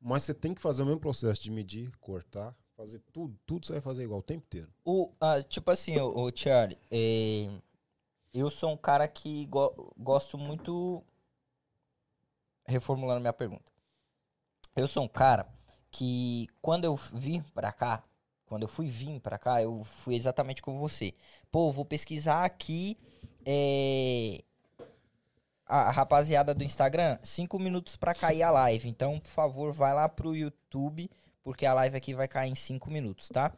S3: mas você tem que fazer o mesmo processo de medir, cortar, fazer tudo, tudo você vai fazer igual o tempo inteiro.
S2: O, ah, tipo assim, o, o Charlie, é, eu sou um cara que go- gosto muito. Reformulando minha pergunta. Eu sou um cara que, quando eu vim pra cá, quando eu fui vir pra cá, eu fui exatamente como você. Pô, vou pesquisar aqui. é, a rapaziada do Instagram, cinco minutos pra cair a live. Então, por favor, vai lá pro YouTube, porque a live aqui vai cair em cinco minutos, tá?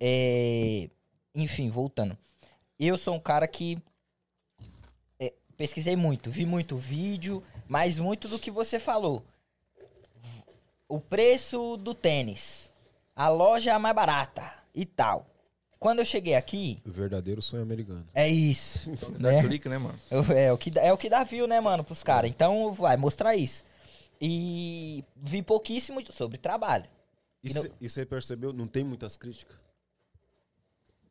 S2: É, enfim, voltando. Eu sou um cara que pesquisei muito, vi muito vídeo, mas muito do que você falou. O preço do tênis, a loja é mais barata e tal. Quando eu cheguei aqui,
S3: O verdadeiro sonho americano.
S2: é isso.
S1: Dá
S2: né?
S1: clique, né, mano?
S2: É o que, dá- é o que dá view, né, mano, pros caras. Então vai mostrar isso. E vi pouquíssimo sobre trabalho.
S3: E você percebeu? Não tem muitas críticas.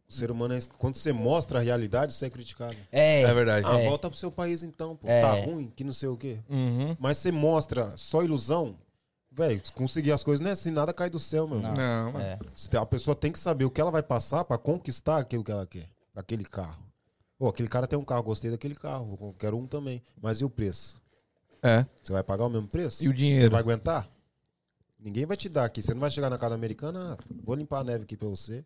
S3: O ser humano, é, quando você mostra a realidade, você é criticado.
S2: É,
S1: É verdade.
S3: Ah,
S2: É.
S3: volta pro seu país então, pô.
S2: É.
S3: Tá ruim, que não sei o quê.
S1: Uhum.
S3: Mas você mostra só ilusão, velho, conseguir as coisas não é assim, nada cai do céu, meu.
S2: Não.
S3: irmão.
S1: Não, mano.
S2: é.
S3: A pessoa tem que saber o que ela vai passar pra conquistar aquilo que ela quer. Aquele carro. Pô, aquele cara tem um carro, gostei daquele carro, quero um também. Mas e o preço?
S1: É.
S3: Você vai pagar o mesmo preço?
S1: E o dinheiro?
S3: Você vai aguentar? Ninguém vai te dar aqui. Você não vai chegar na casa americana, ah, vou limpar a neve aqui pra você.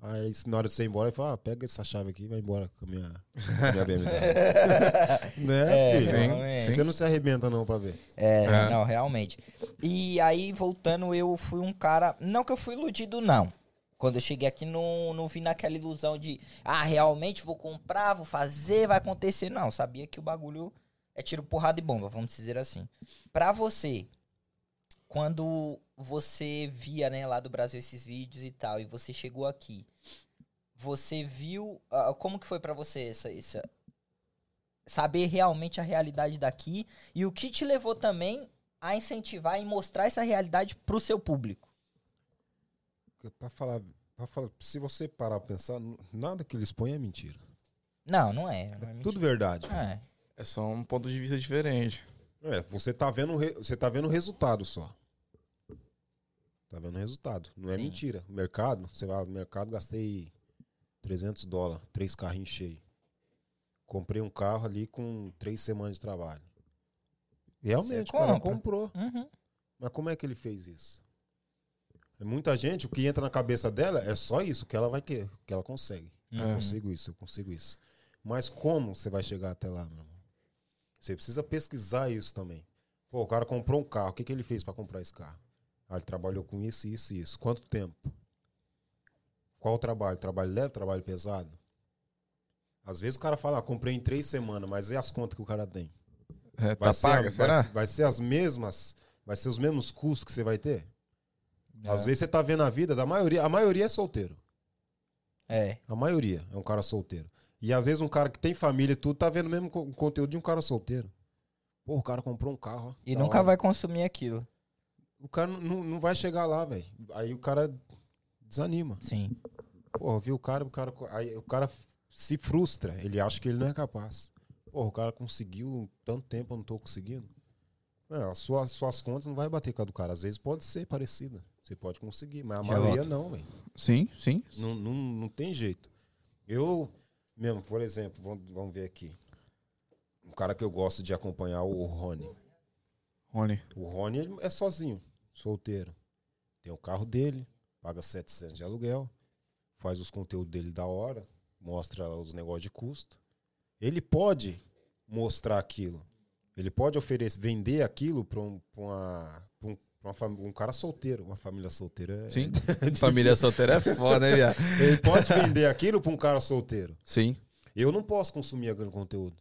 S3: Aí na hora de você ir embora, ele fala, ah, pega essa chave aqui e vai embora com a minha, com a minha BMW. né,
S2: É,
S3: filho?
S2: realmente.
S3: Você não se arrebenta não pra ver.
S2: É,
S1: É.
S2: não, realmente. E aí, voltando, eu fui um cara. Não que eu fui iludido, não. Quando eu cheguei aqui, não, não vi naquela ilusão de, ah, realmente vou comprar, vou fazer, vai acontecer. Não, sabia que o bagulho é tiro, porrada e bomba, vamos dizer assim. Pra você, quando você via, né, lá do Brasil esses vídeos e tal, e você chegou aqui, você viu. ah, como que foi pra você essa, essa. Saber realmente a realidade daqui e o que te levou também a incentivar e mostrar essa realidade pro seu público?
S3: Pra falar, pra falar, se você parar pra pensar, nada que eles põem é mentira.
S2: Não, não é. não é
S3: Tudo
S2: mentira.
S3: verdade.
S2: É.
S1: É só um ponto de vista diferente.
S3: É, você tá vendo, você tá vendo o resultado só. Tá vendo o resultado. Não é
S2: Sim.
S3: mentira. O mercado, você vai no mercado, gastei 300 dólares, três carrinhos cheios. Comprei um carro ali com três semanas de trabalho. Realmente, o cara comprou.
S2: Uhum.
S3: Mas como é que ele fez isso? É muita gente, o que entra na cabeça dela é só isso que ela vai ter, que ela consegue. Eu
S1: Uhum.
S3: consigo isso, eu consigo isso. Mas como você vai chegar até lá, meu irmão? Você precisa pesquisar isso também. Pô, o cara comprou um carro, o que, que ele fez para comprar esse carro? Ah, ele trabalhou com isso, isso e isso. Quanto tempo? Qual o trabalho? Trabalho leve, trabalho pesado? Às vezes o cara fala, ah, comprei em três semanas, mas e as contas que o cara tem?
S1: É,
S3: Vai,
S1: tá
S3: ser,
S1: paga,
S3: vai,
S1: será?
S3: ser- vai ser as mesmas, vai ser os mesmos custos que você vai ter? Às
S2: É.
S3: vezes você tá vendo a vida da maioria, a maioria é solteiro.
S2: É.
S3: A maioria é um cara solteiro. E às vezes um cara que tem família e tudo tá vendo o mesmo co- conteúdo de um cara solteiro. Pô, o cara comprou um carro. ó,
S2: E nunca
S3: hora.
S2: vai consumir aquilo.
S3: O cara não- não, vai chegar lá, velho. Aí o cara desanima.
S2: Sim.
S3: Porra, viu o cara, o cara. Aí o cara se frustra. Ele acha que ele não é capaz. Porra, o cara conseguiu tanto tempo, eu não tô conseguindo. É, as suas, suas contas não vai bater com a do cara. Às vezes pode ser parecida. Você pode conseguir, mas a
S2: Já
S3: maioria
S2: volto.
S3: não, velho.
S1: Sim, sim.
S3: Não, não, não tem jeito. Eu, mesmo, por exemplo, vamos, vamos ver aqui. Um cara que eu gosto de acompanhar, o Rony.
S1: Rony.
S3: O Rony é sozinho, solteiro. Tem o carro dele, paga 700 de aluguel, faz os conteúdos dele da hora, mostra os negócios de custo. Ele pode mostrar aquilo. Ele pode oferecer, vender aquilo para um, pra uma, pra um, pra um cara solteiro. Uma família solteira é,
S1: Sim. Família solteira é foda, hein, viado?
S3: Ele pode vender aquilo para um cara solteiro.
S1: Sim.
S3: Eu não posso consumir aquele conteúdo.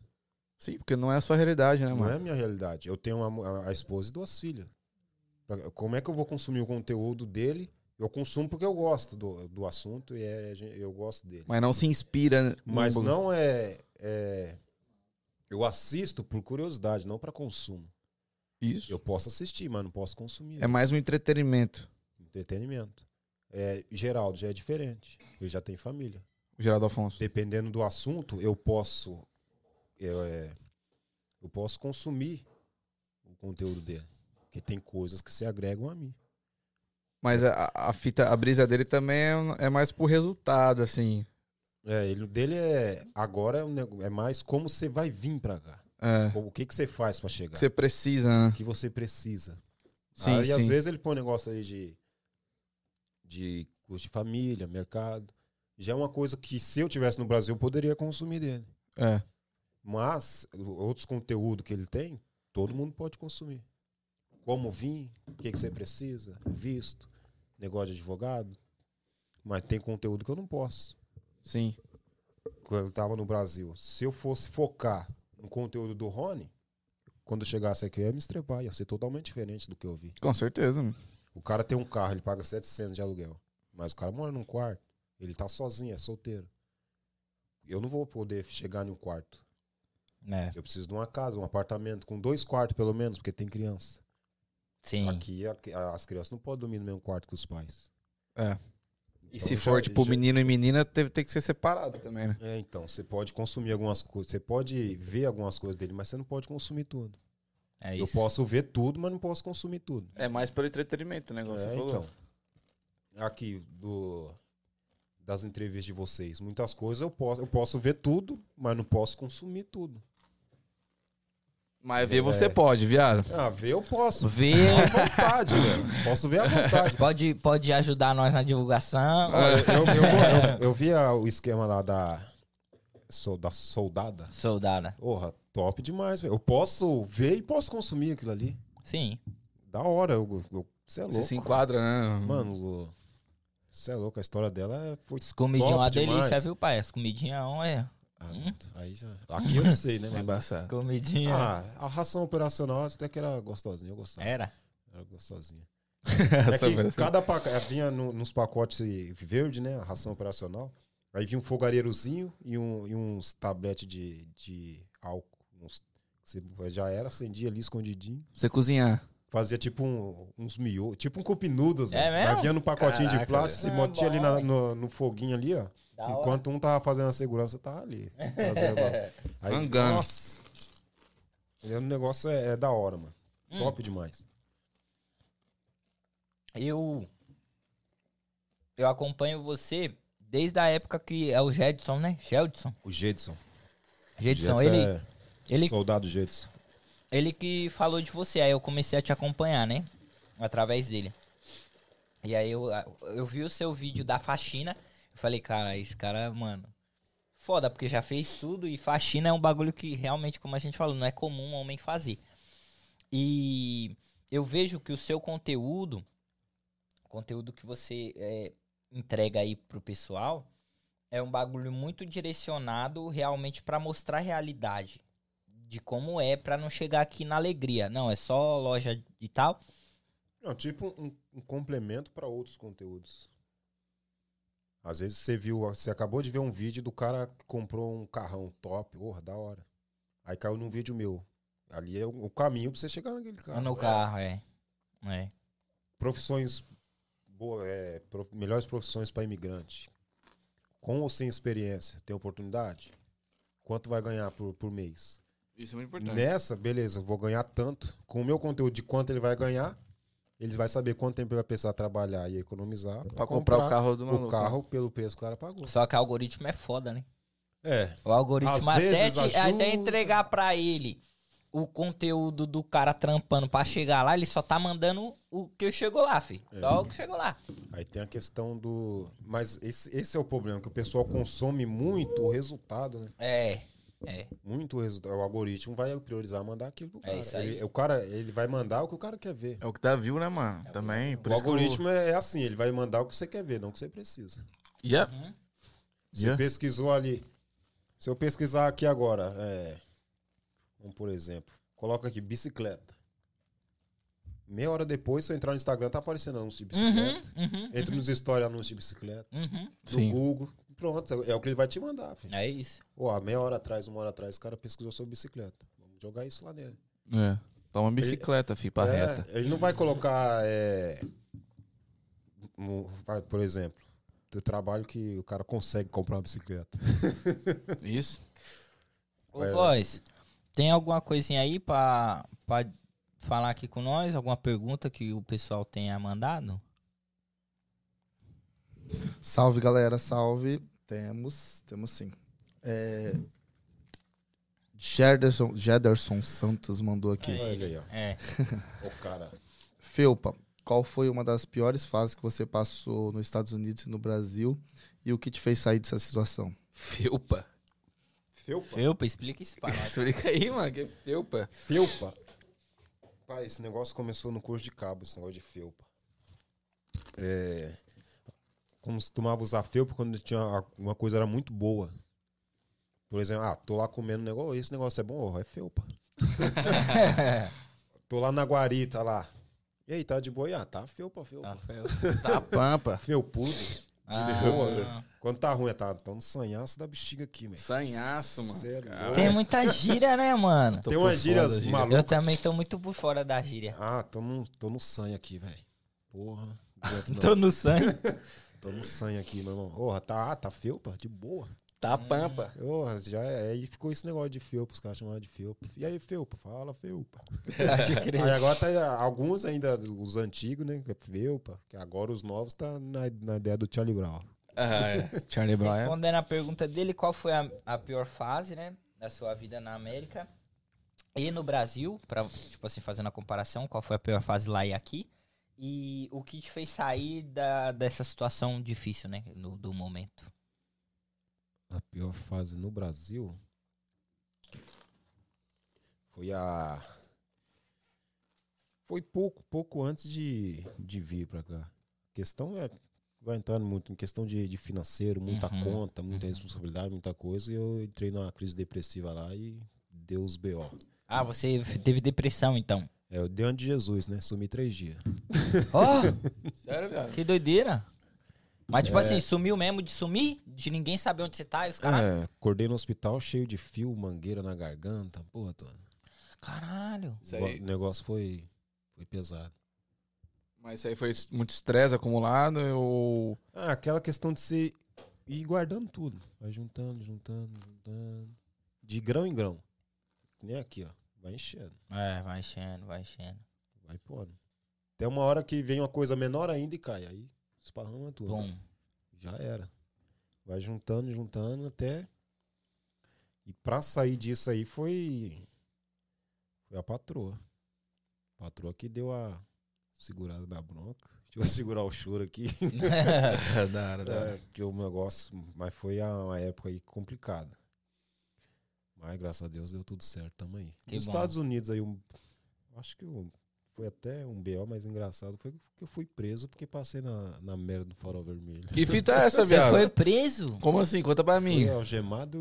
S1: Sim, porque não é a sua realidade, né,
S3: Não
S1: mano?
S3: é a minha realidade. Eu tenho a, a esposa e duas filhas. Como é que eu vou consumir o conteúdo dele? Eu consumo porque eu gosto do, do assunto e é, eu gosto dele.
S1: Mas não se inspira. no
S3: Mas
S1: bagulho.
S3: não é, é- Eu assisto por curiosidade, não para consumo.
S1: Isso.
S3: Eu posso assistir, mas não posso consumir.
S1: É mais um entretenimento.
S3: Entretenimento. É, Geraldo já é diferente. Ele já tem família.
S1: O Geraldo Afonso.
S3: dependendo do assunto, eu posso eu, é, eu posso consumir o conteúdo dele. Tem coisas que se agregam a mim.
S1: Mas a, a fita, a brisa dele também é, é mais por resultado, assim.
S3: É, ele, o dele é agora é, um é mais como você vai vir pra cá.
S1: É.
S3: O que que você faz pra chegar?
S1: Você precisa, né?
S3: O que você precisa.
S1: Sim,
S3: Aí às
S1: sim.
S3: vezes ele põe um negócio aí de de custo de família, mercado. Já é uma coisa que se eu tivesse no Brasil eu poderia consumir dele.
S1: É.
S3: Mas outros conteúdos que ele tem, todo mundo pode consumir. Como vir, o que, que você precisa, visto, negócio de advogado. Mas tem conteúdo que eu não posso.
S1: Sim.
S3: quando eu tava no Brasil. Se eu fosse focar no conteúdo do Rony, quando eu chegasse aqui, eu ia me estrepar. Ia ser totalmente diferente do que eu vi.
S1: Com certeza. mano.
S3: O cara tem um carro, ele paga 700 de aluguel. Mas o cara mora num quarto. Ele tá sozinho, é solteiro. Eu não vou poder chegar num quarto.
S2: É,
S3: Eu preciso de uma casa, um apartamento, com dois quartos pelo menos, porque tem criança.
S2: Sim.
S3: Aqui a- as crianças não podem dormir no mesmo quarto que os pais.
S1: É. E
S3: Então
S1: se
S3: já-
S1: for, tipo,
S3: já-
S1: menino e menina, teve, tem que ser separado também, né?
S3: É, então, você pode consumir algumas coisas, você pode ver algumas coisas dele, mas você não pode consumir tudo.
S2: É
S3: Eu posso ver tudo, mas não posso consumir tudo.
S1: É mais pelo entretenimento, né? igual
S3: É,
S1: você falou.
S3: então. Aqui, do, das entrevistas de vocês, muitas coisas eu posso, eu posso ver tudo, mas não posso consumir tudo.
S1: Mas ver você
S3: É.
S1: pode, viado.
S3: Ah, ver eu posso.
S2: Vê,
S3: À vontade, velho. Posso ver à vontade.
S2: pode, pode ajudar nós na divulgação.
S3: Eu, eu, eu, eu, eu vi a- o esquema lá da, da soldada.
S2: Soldada.
S3: Porra, top demais, velho. Eu posso ver e posso consumir aquilo ali.
S2: Sim.
S3: Da hora. Eu, eu, você é louco.
S1: Você se enquadra, né?
S3: Mano, você é louco. A história dela é, foi
S2: As comidinhas
S3: Top
S2: uma delícia,
S3: demais.
S2: viu, pai? As comidinhas é.
S3: Ah,
S2: Hum?
S3: aí já, aqui eu não sei, né?
S1: É
S3: Mas,
S1: embaçado.
S2: Comidinha.
S3: ah, a ração operacional até que era gostosinha, eu gostava.
S2: Era.
S3: Era gostosinha. É cada pacote vinha no- nos pacotes verde, né? A ração operacional. Aí vinha um fogareirozinho e, um, e uns tabletes de, de álcool. Uns, você já era, acendia ali escondidinho.
S1: Você cozinhar.
S3: Fazia tipo um- uns miolo, tipo um cup noodles.
S2: É
S3: velho.
S2: mesmo?
S3: Aí vinha no pacotinho de
S1: Caraca,
S3: plástico, você
S2: velho.
S3: botia
S2: Ah,
S3: ali na- no, no foguinho ali, ó.
S2: Da hora.
S3: Enquanto um tava fazendo a segurança, tava ali. Aí, nossa. E O negócio é, é da hora, mano.
S2: Hum.
S3: Top demais.
S2: Eu. Eu acompanho você desde a época que é o Jedson, né? Jeldson.
S3: O Jedson.
S2: Jedson,
S3: Jedson
S2: ele,
S3: é
S2: ele,
S3: Soldado Jedson.
S2: ele que falou de você. Aí eu comecei a te acompanhar, né? Através dele. E aí eu, eu vi o seu vídeo da faxina. Eu falei, cara, esse cara, mano. Foda, porque já fez tudo e faxina é um bagulho que realmente, como a gente falou, não é comum um homem fazer. E eu vejo que o seu conteúdo, conteúdo que você é, entrega aí pro pessoal, é um bagulho muito direcionado realmente pra mostrar a realidade de como é pra não chegar aqui na alegria. Não, é só loja e tal.
S3: Não, tipo um, um complemento para outros conteúdos. Às vezes você viu, você acabou de ver um vídeo do cara que comprou um carrão top, porra, da hora. Aí caiu num vídeo meu. Ali é o, caminho pra você chegar naquele carro.
S2: no carro, é. É.
S3: Profissões boa, é, prof- melhores profissões para imigrante. Com ou sem experiência, tem oportunidade? Quanto vai ganhar por, por mês?
S1: Isso é muito importante.
S3: Nessa, beleza, vou ganhar tanto. Com o meu conteúdo de quanto ele vai ganhar, ele vai saber quanto tempo ele vai precisar trabalhar e economizar
S1: Pra comprar o carro do maluco.
S3: o carro pelo preço que o cara pagou.
S2: Só que o algoritmo é foda, né?
S3: É.
S2: O algoritmo
S3: Às
S2: até,
S3: vezes
S2: te- até entregar pra ele o conteúdo do cara trampando pra chegar lá, ele só tá mandando o que chegou lá, fi.
S3: É.
S2: Só o que chegou lá.
S3: Aí tem a questão do. Mas esse, esse é o problema, que o pessoal consome muito o resultado, né?
S2: É, é.
S3: Muito o resultado. O algoritmo vai priorizar mandar aquilo pro
S2: É
S3: cara.
S2: isso aí.
S3: Ele- o cara, ele vai mandar o que o cara quer ver.
S1: É o que tá viu, né, mano? Também. Por
S3: o
S1: que
S3: algoritmo é, é assim, ele vai mandar o que você quer ver, não o que você precisa.
S1: Yeah.
S2: Uhum.
S3: Você
S1: Yeah.
S3: pesquisou ali. Se eu pesquisar aqui agora, é, vamos por exemplo, coloca aqui bicicleta. Meia hora depois, se eu entrar no Instagram, tá aparecendo anúncio de
S2: Uhum,
S3: bicicleta.
S2: uhum,
S3: Entra nos stories anúncio de bicicleta.
S2: uhum.
S3: No
S1: Sim.
S3: Google. Pronto, é o que ele vai te mandar, filho.
S2: É isso.
S3: Ó, há meia hora atrás, uma hora atrás, o cara pesquisou sobre bicicleta. Vamos jogar isso lá nele.
S1: É. Toma bicicleta, fi, pra
S3: É,
S1: reta.
S3: Ele não vai colocar, é, um- vai, por exemplo, do trabalho que o cara consegue comprar uma bicicleta.
S1: Isso.
S2: Ô,
S3: É.
S2: Voz, tem alguma coisinha aí pra, pra falar aqui com nós? Alguma pergunta que o pessoal tenha mandado?
S4: Salve, galera, salve. Temos, temos sim. É... Gederson Santos mandou aqui.
S3: Olha ele aí, ó.
S2: É.
S3: O cara.
S4: Felpa, qual foi uma das piores fases que você passou nos Estados Unidos e no Brasil e o que te fez sair dessa situação?
S1: Felpa.
S3: Felpa.
S2: Felpa, explica isso pra nós.
S1: Explica aí, mano. Que é felpa.
S3: Felpa. Pai, esse negócio começou no curso de cabo, esse negócio de felpa. É, costumava usar felpa quando tinha uma coisa era muito boa. Por exemplo, ah, tô lá comendo um negócio, esse negócio é bom, oh, é felpa. Tô lá na guarita lá. E aí, tá de boa? E, Ah, tá felpa, felpa.
S1: Tá pampa.
S3: Felpudo.
S2: Ah.
S3: boa? Quando tá ruim, tá, tá no sanhaço da bexiga aqui, velho.
S1: Sanhaço, mano.
S3: Sério,
S1: Cara.
S2: Tem muita gíria, né, mano?
S3: Tem umas gírias
S1: gíria.
S3: malucas.
S2: Eu também tô muito por fora da gíria.
S3: Ah, tô no, tô no sangue aqui, velho. Porra.
S2: Tô no sangue.
S3: Tô no sangue aqui, meu irmão. Porra, tá, tá felpa? De boa.
S1: Tá pampa.
S3: Porra, já é, aí ficou esse negócio de felpa, os caras chamavam de felpa. E aí, felpa? Fala, felpa. Aí agora tá alguns ainda, os antigos, né? que é Felpa. Que agora os novos tá na, na ideia do Charlie Brown.
S1: Ah, é. Charlie Brown. é?
S2: Respondendo a pergunta dele, qual foi a, a pior fase, né, da sua vida na América e no Brasil, pra, tipo assim, fazendo a comparação, qual foi a pior fase lá e aqui, e o que te fez sair da, dessa situação difícil, né, no- do momento.
S3: A pior fase no Brasil foi a. Foi pouco, pouco antes de, de vir pra cá. A questão é. Vai entrar muito em questão de, de financeiro, muita
S2: Uhum,
S3: conta, muita
S2: uhum.
S3: responsabilidade, muita coisa. E eu entrei numa crise depressiva lá e deu os BO.
S2: Ah, você teve depressão, então.
S3: É, eu dei ano de Jesus, né? Sumi três dias.
S2: Ó,
S1: Sério, cara?
S2: que doideira. Mas, tipo
S3: É.
S2: assim, sumiu mesmo de sumir? De ninguém saber onde você tá e os caras...
S3: É, acordei no hospital cheio de fio, mangueira na garganta, porra toda.
S2: Caralho.
S1: Isso aí.
S3: O negócio foi, foi pesado.
S1: Mas isso aí foi muito estresse acumulado ou.
S3: Ah, aquela questão de você ir guardando tudo. Vai juntando, juntando, juntando. De grão em grão. Nem aqui, ó. Vai enchendo.
S2: É, vai enchendo, vai enchendo.
S3: Vai pondo. Tem uma hora que vem uma coisa menor ainda e cai. Aí esparrama tudo.
S2: Bom.
S3: Já era. Vai juntando, juntando até. E pra sair disso aí foi. Foi a patroa. A patroa que deu a segurada na bronca. Deixa eu segurar o choro aqui.
S1: da hora, da hora.
S3: É, que o negócio. Mas foi uma época aí complicada. Mas graças a Deus deu tudo certo também.
S2: Que
S3: Nos
S2: bom.
S3: Estados Unidos aí, um, acho que um- foi até um BO mais engraçado. Foi que eu fui preso porque passei na, na merda do farol vermelho.
S1: Que fita é essa,
S2: Você
S1: viado?
S2: foi preso?
S1: Como assim? Conta pra mim.
S3: Fui algemado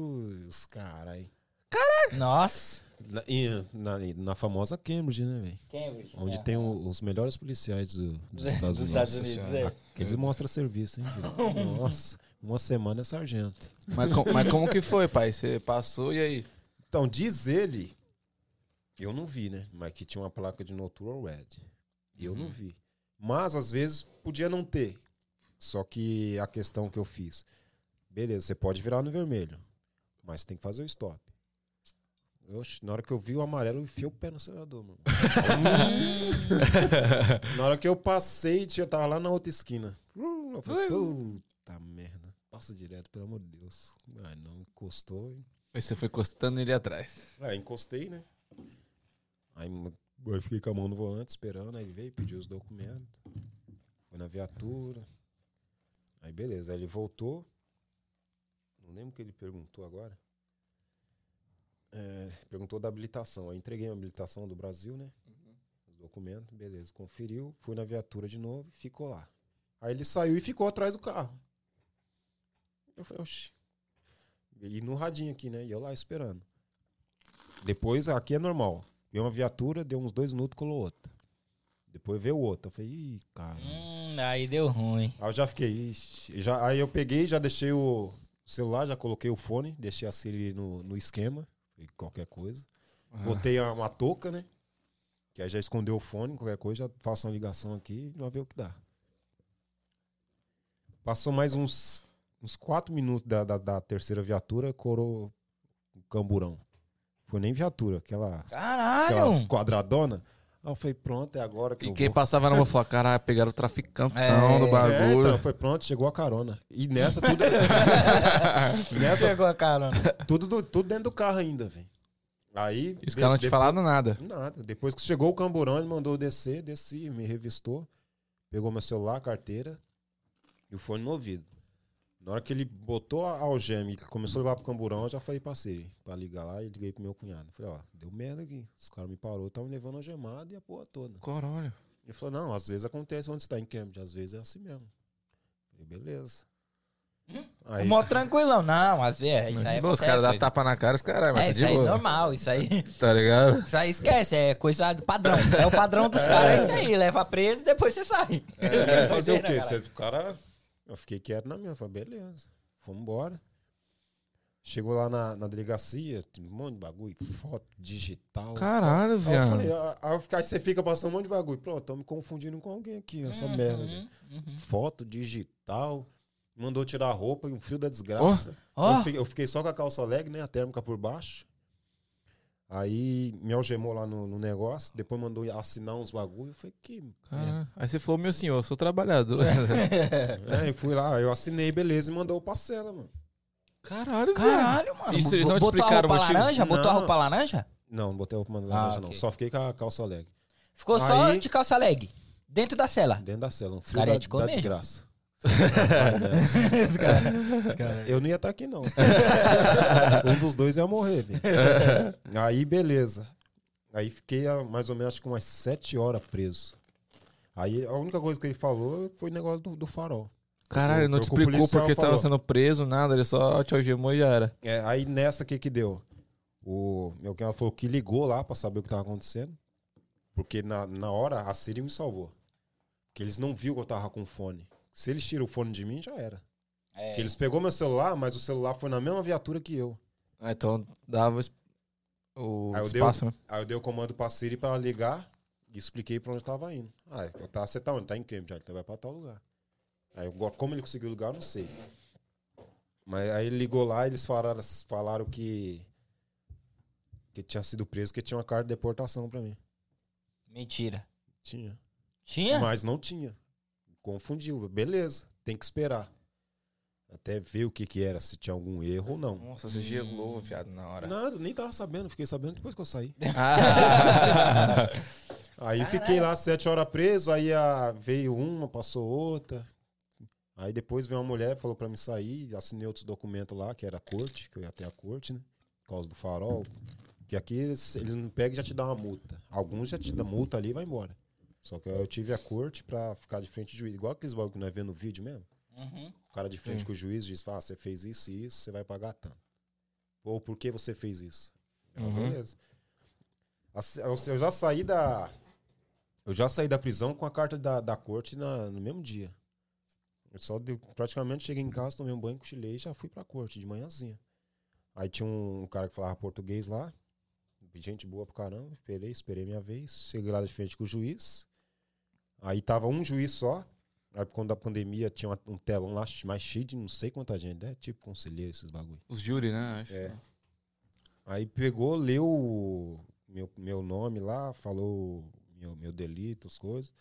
S3: os carai.
S2: Nossa.
S3: Na, na, na famosa Cambridge, né, velho?
S2: Cambridge.
S3: Onde
S2: é.
S3: tem o- os melhores policiais do- dos Estados
S2: Dos
S3: Unidos.
S2: Estados Unidos, é.
S3: Aqueles mostram serviço, hein? Nossa, uma semana é sargento.
S1: Mas, com- mas como que foi, pai? Você passou e aí?
S3: Então, diz ele, eu não vi, né? Mas que tinha uma placa de Notural Red. Eu não vi. Mas, às vezes, podia não ter. Só que a questão que eu fiz. Beleza, você pode virar no vermelho. Mas tem que fazer o stop. Oxe, na hora que eu vi o amarelo, eu enfiei o pé no acelerador, mano. na hora que eu passei, eu tava lá na outra esquina. Eu falei, puta merda. Passa direto, pelo amor de Deus. Ai, não, encostou. e-
S1: Aí você foi encostando ele atrás.
S3: é, encostei, né? Aí eu fiquei com a mão no volante esperando, aí veio, pediu os documentos. Foi na viatura. Aí beleza, aí ele voltou. Não lembro o que ele perguntou agora. É, perguntou da habilitação. Aí entreguei a habilitação do Brasil, né? Os documentos, beleza. Conferiu, fui na viatura de novo e ficou lá. Aí ele saiu e ficou atrás do carro. Eu falei, oxi. E no radinho aqui, né? E eu lá esperando. Depois, aqui é normal. Veio uma viatura, deu uns dois minutos, colou outra. Depois veio outra. Eu falei, ih, cara.
S2: Hum, aí deu ruim.
S3: Aí eu já fiquei, ixi. Já, aí eu peguei, já deixei o celular, já coloquei o fone, deixei a Siri no, no esquema, qualquer coisa. Botei a- uma touca, né? Que aí já escondeu o fone, qualquer coisa, já faço uma ligação aqui e já ver o que dá. Passou mais uns, uns quatro minutos da, da, da terceira viatura, corou o camburão. Foi nem viatura, aquela, aquelas
S2: Caralho!
S3: quadradona. Aí eu falei, pronto, é agora que
S1: E
S3: eu
S1: quem
S3: vou.
S1: passava na rua falava, caralho, pegaram o traficantão
S2: É,
S1: do
S3: É,
S1: bagulho.
S3: então, foi pronto, chegou a carona. E nessa tudo. nessa,
S2: Pegou a carona.
S3: tudo, do- tudo dentro do carro ainda, velho. Aí.
S1: E os caras não te falaram nada.
S3: Nada. Depois que chegou o camburão, ele mandou eu descer, desci, me revistou, pegou meu celular, carteira e o fone no ouvido. Na hora que ele botou a algema e começou a levar pro camburão, eu já falei pra Siri, pra ligar lá e liguei pro meu cunhado. Falei, ó, deu merda aqui. Os caras me parou, estavam levando algemado e a porra toda.
S1: Caralho.
S3: Ele falou, não, às vezes acontece onde você tá em Cambridge, às vezes é assim mesmo. Falei, beleza.
S2: Hum?
S3: Aí,
S2: Mó tranquilão. Não, às vezes, isso aí
S5: Os caras dão tapa na cara, os caras,
S2: É,
S5: mas tá
S2: isso aí é
S5: boa.
S2: normal, isso aí.
S5: Tá ligado?
S2: Isso aí esquece, é coisa do padrão. É o padrão dos caras, é isso aí. Leva preso e depois você sai.
S3: Vai fazer o quê? Você, o cara. Eu fiquei quieto na minha. Falei, beleza. Fomos embora. Chegou lá na, na delegacia, um monte de bagulho, foto digital.
S5: Caralho,
S3: Aí
S5: viado.
S3: ah, aí ficar- aí você fica passando um monte de bagulho. Pronto, tô me confundindo com alguém aqui, essa merda.
S2: Uhum, uhum.
S3: Foto digital. Mandou tirar a roupa e um frio da desgraça.
S2: Ó.
S3: Eu, fiquei, eu fiquei só com a calça leg, né? A térmica por baixo. Aí me algemou lá no, no negócio. Depois mandou assinar uns bagulho. Eu falei, que.
S5: Caralho. Aí você falou, meu senhor, eu sou trabalhador.
S3: É, eu fui lá, eu assinei, beleza, e mandou parcela, mano.
S5: Caralho,
S2: Caralho, mano.
S5: Isso eles não te
S2: Botou a roupa
S5: motivo?
S2: laranja? Botou a
S3: Não.
S2: roupa laranja?
S3: Não, não botei a roupa na
S2: Ah,
S3: não. Só fiquei com a calça leg.
S2: Ficou só
S3: Aí-
S2: de calça leg. Dentro da cela.
S3: Dentro da cela. Um frio
S2: caras
S3: da,
S2: comer,
S3: da desgraça.
S2: É.
S3: Eu não ia estar aqui, não. um dos dois ia morrer, filho. Aí, beleza. Aí fiquei ah, mais ou menos acho que umas sete horas preso. Aí a única coisa que ele falou foi o negócio do, do farol.
S5: Caralho, ele não te
S3: que
S5: explicou porque tava
S3: falou.
S5: sendo preso, nada, ele só te algemou e já era.
S3: É, aí nessa, o que que deu? O meu ela falou que ligou lá pra saber o que tava acontecendo. Porque na, na hora a Siri me salvou. Porque eles não viu que eu tava com fone. Se eles tiram o fone de mim, já era.
S2: É.
S3: Porque eles pegou meu celular, mas o celular foi na mesma viatura que eu.
S5: Ah, então dava o
S3: Aí eu dei
S5: espaço, né?
S3: Aí eu dei o comando pra Siri pra ligar e expliquei pra onde eu tava indo. Ah, eu tava, você tá onde? Tá em Cambridge. Ah, Então vai pra tal lugar. Aí como ele conseguiu lugar, eu não sei. Mas aí ele ligou lá e eles falaram, falaram que. Que tinha sido preso, que tinha uma carta de deportação pra mim.
S2: Mentira.
S3: Tinha.
S2: Tinha?
S3: Mas não tinha. Confundiu. Beleza, tem que esperar. Até ver o que que era, se tinha algum erro ou não.
S5: Nossa, você gelou, viado, na hora.
S3: Nada, nem tava sabendo, fiquei sabendo depois que eu saí.
S5: Ah.
S3: Aí fiquei lá sete horas preso, aí a, veio uma, passou outra. Aí depois veio uma mulher, falou pra me sair, assinei outros documentos lá, que era a corte, que eu ia até a corte, né? Por causa do farol. Que aqui eles, eles não pegam e já te dão uma multa. Alguns já te dão multa ali e vai embora. Só que eu tive a corte pra ficar de frente do juiz. Igual aqueles bagulho que nós vemos no vídeo mesmo.
S2: Uhum.
S3: O cara de frente com o juiz diz, ah, você fez isso e isso, você vai pagar tanto. Ou por que você fez isso? Ah,
S5: Uhum.
S3: beleza. Eu já saí da. Eu já saí da prisão com a carta da, da corte na- no mesmo dia. Eu só deu- praticamente cheguei em casa, tomei um banho, cochilei e já fui pra corte de manhãzinha. Aí tinha um, um cara que falava português lá. Gente boa pro caramba. Esperei, esperei minha vez. Cheguei lá de frente com o juiz. Aí tava um juiz só. Aí quando da pandemia tinha um telão lá mais cheio de não sei quanta gente, né? Tipo conselheiro, esses bagulho.
S5: Os júri, né? Acho.
S3: É. Aí pegou, leu o meu, meu nome lá, falou meu, meu delito, as coisas.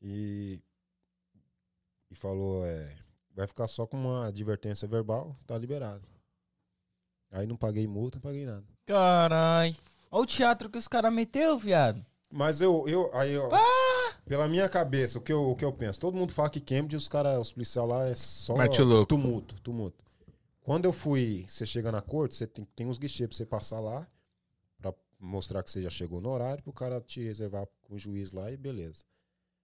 S3: E, e falou, é, vai ficar só com uma advertência verbal, tá liberado. Aí não paguei multa, não paguei nada.
S2: Carai. Olha o teatro que os caras meteu, viado.
S3: Mas eu, eu aí, ó, pela minha cabeça, o que, eu, o que eu penso, todo mundo fala que Cambridge, os caras, os policiais lá é só tumulto, tumulto. Quando eu fui, você chega na corte, você tem, tem uns guichês pra você passar lá, pra mostrar que você já chegou no horário, pro cara te reservar com o juiz lá e beleza.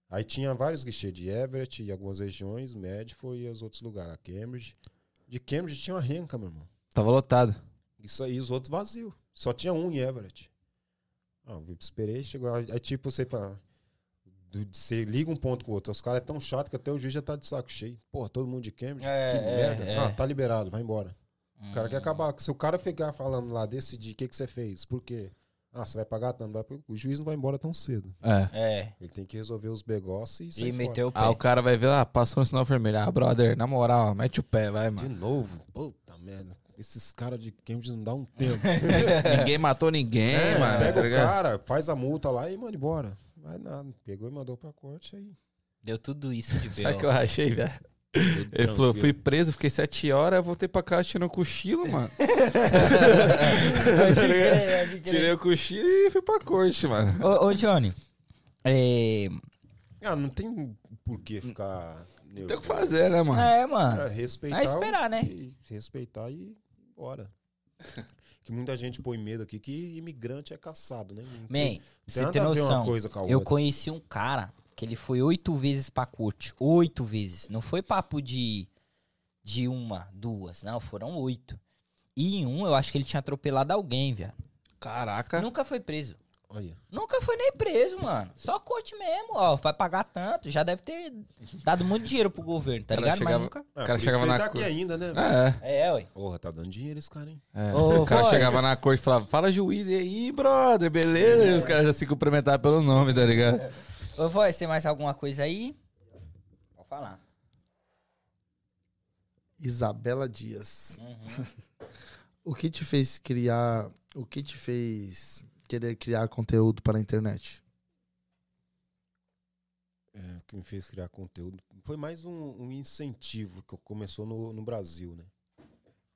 S3: Aí tinha vários guichês de Everett e algumas regiões, Medford e os outros lugares, a Cambridge. De Cambridge tinha uma renca, meu irmão.
S5: Tava lotado.
S3: Isso aí, os outros vazio. Só tinha um em Everett. Ah, eu esperei, chegou. Aí, tipo, você fala. Do- Você liga um ponto com o outro. Os caras é tão chato que até o juiz já tá de saco cheio. Porra, todo mundo de Cambridge.
S2: É,
S3: que
S2: é,
S3: merda.
S2: é.
S3: Ah, tá liberado, vai embora. O cara quer
S2: Hum.
S3: acabar. Se o cara ficar falando lá, decidir o que, que você fez, por quê? Ah, você vai pagar tanto, vai... o juiz não vai embora tão cedo.
S5: É.
S2: É.
S3: Ele tem que resolver os negócios e
S2: E
S3: fora.
S2: meteu o pé.
S5: Ah, o cara vai ver lá, passou no sinal vermelho. Ah, brother, na moral, mete o pé, vai,
S3: De
S5: mano.
S3: novo? Puta merda. Esses caras de Cambridge não dá um tempo.
S5: ninguém matou ninguém,
S3: É,
S5: mano,
S3: pega
S5: tá
S3: o cara, faz a multa lá e manda embora. Vai nada. Pegou e mandou pra corte aí.
S2: Deu tudo isso de
S5: Sabe o que
S2: B.O.
S5: eu achei, velho? Ele falou, fui preso, fiquei sete horas, voltei pra casa tirando o cochilo, mano. Ligado? Tirei o cochilo e fui pra corte, mano.
S2: Ô, ô, Johnny. É...
S3: Ah, não tem por que ficar nervoso.
S5: Tem o que fazer, né, mano?
S2: é, mano.
S3: É, respeitar.
S2: É esperar, né?
S3: e- respeitar e ir embora. que muita gente põe medo aqui que imigrante é caçado, né? Não tem-
S2: Man,
S3: não
S2: você tem noção.
S3: coisa com a
S2: Eu conheci um cara que ele foi oito vezes pra corte. Oito vezes. Não foi papo de, de uma, duas. Não, foram oito. E em um, eu acho que ele tinha atropelado alguém, velho.
S1: Caraca.
S2: Nunca foi preso.
S3: Olha.
S2: Nunca foi nem preso, mano. Só corte mesmo, ó. Vai pagar tanto. Já deve ter dado muito dinheiro pro governo, tá
S1: Cara,
S2: ligado?
S1: chegava-
S2: Mas nunca.
S3: Ah,
S1: cara chegava na
S3: ele tá
S1: cor-
S3: aqui ainda, né?
S1: É.
S2: É, ué.
S3: Porra, tá dando dinheiro esse cara, hein?
S1: É.
S2: Ô,
S1: o cara
S2: voz.
S1: chegava na corte e falava, fala juiz, e aí, brother, beleza? E os caras já se cumprimentavam pelo nome, tá ligado?
S2: Ô, voz, tem mais alguma coisa aí? Pode falar.
S4: Isabela Dias.
S2: Uhum.
S4: O que te fez criar. O que te fez querer criar conteúdo para a internet?
S3: É, o que me fez criar conteúdo. Foi mais um, um incentivo que começou no, no Brasil, né?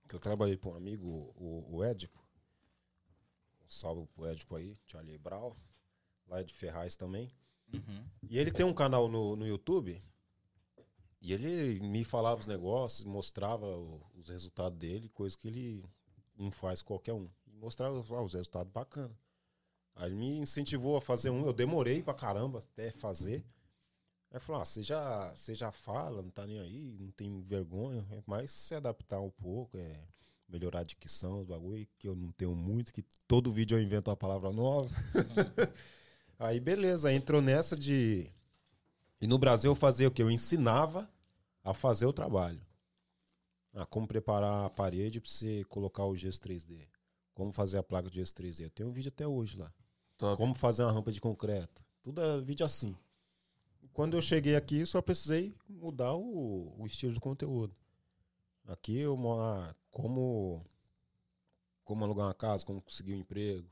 S3: Que eu trabalhei com um amigo, o, o Edipo. Um salve pro Edipo aí, Charlie Brown. Lá é de Ferraz também.
S2: Uhum.
S3: E ele tem um canal no, no YouTube. E ele me falava os negócios, mostrava o- os resultados dele, coisa que ele não faz qualquer um. E mostrava ah, os resultados bacanas. Aí me incentivou a fazer um. Eu demorei pra caramba até fazer. Aí falou: ah, você já, você já fala, não tá nem aí, não tem vergonha. É mais se adaptar um pouco, é melhorar a dicção, os bagulho, que eu não tenho muito, que todo vídeo eu invento uma palavra nova. aí beleza, entrou nessa de. E no Brasil eu fazia o que? Eu ensinava a fazer o trabalho. Ah, como preparar a parede pra você colocar o gesso 3D. Como fazer a placa de gesso 3D. Eu tenho um vídeo até hoje lá.
S1: Top.
S3: Como fazer uma rampa de concreto. Tudo é vídeo assim. Quando eu cheguei aqui, só precisei mudar o, o estilo de conteúdo. Aqui eu mo- ah, como como alugar uma casa, como conseguir um emprego,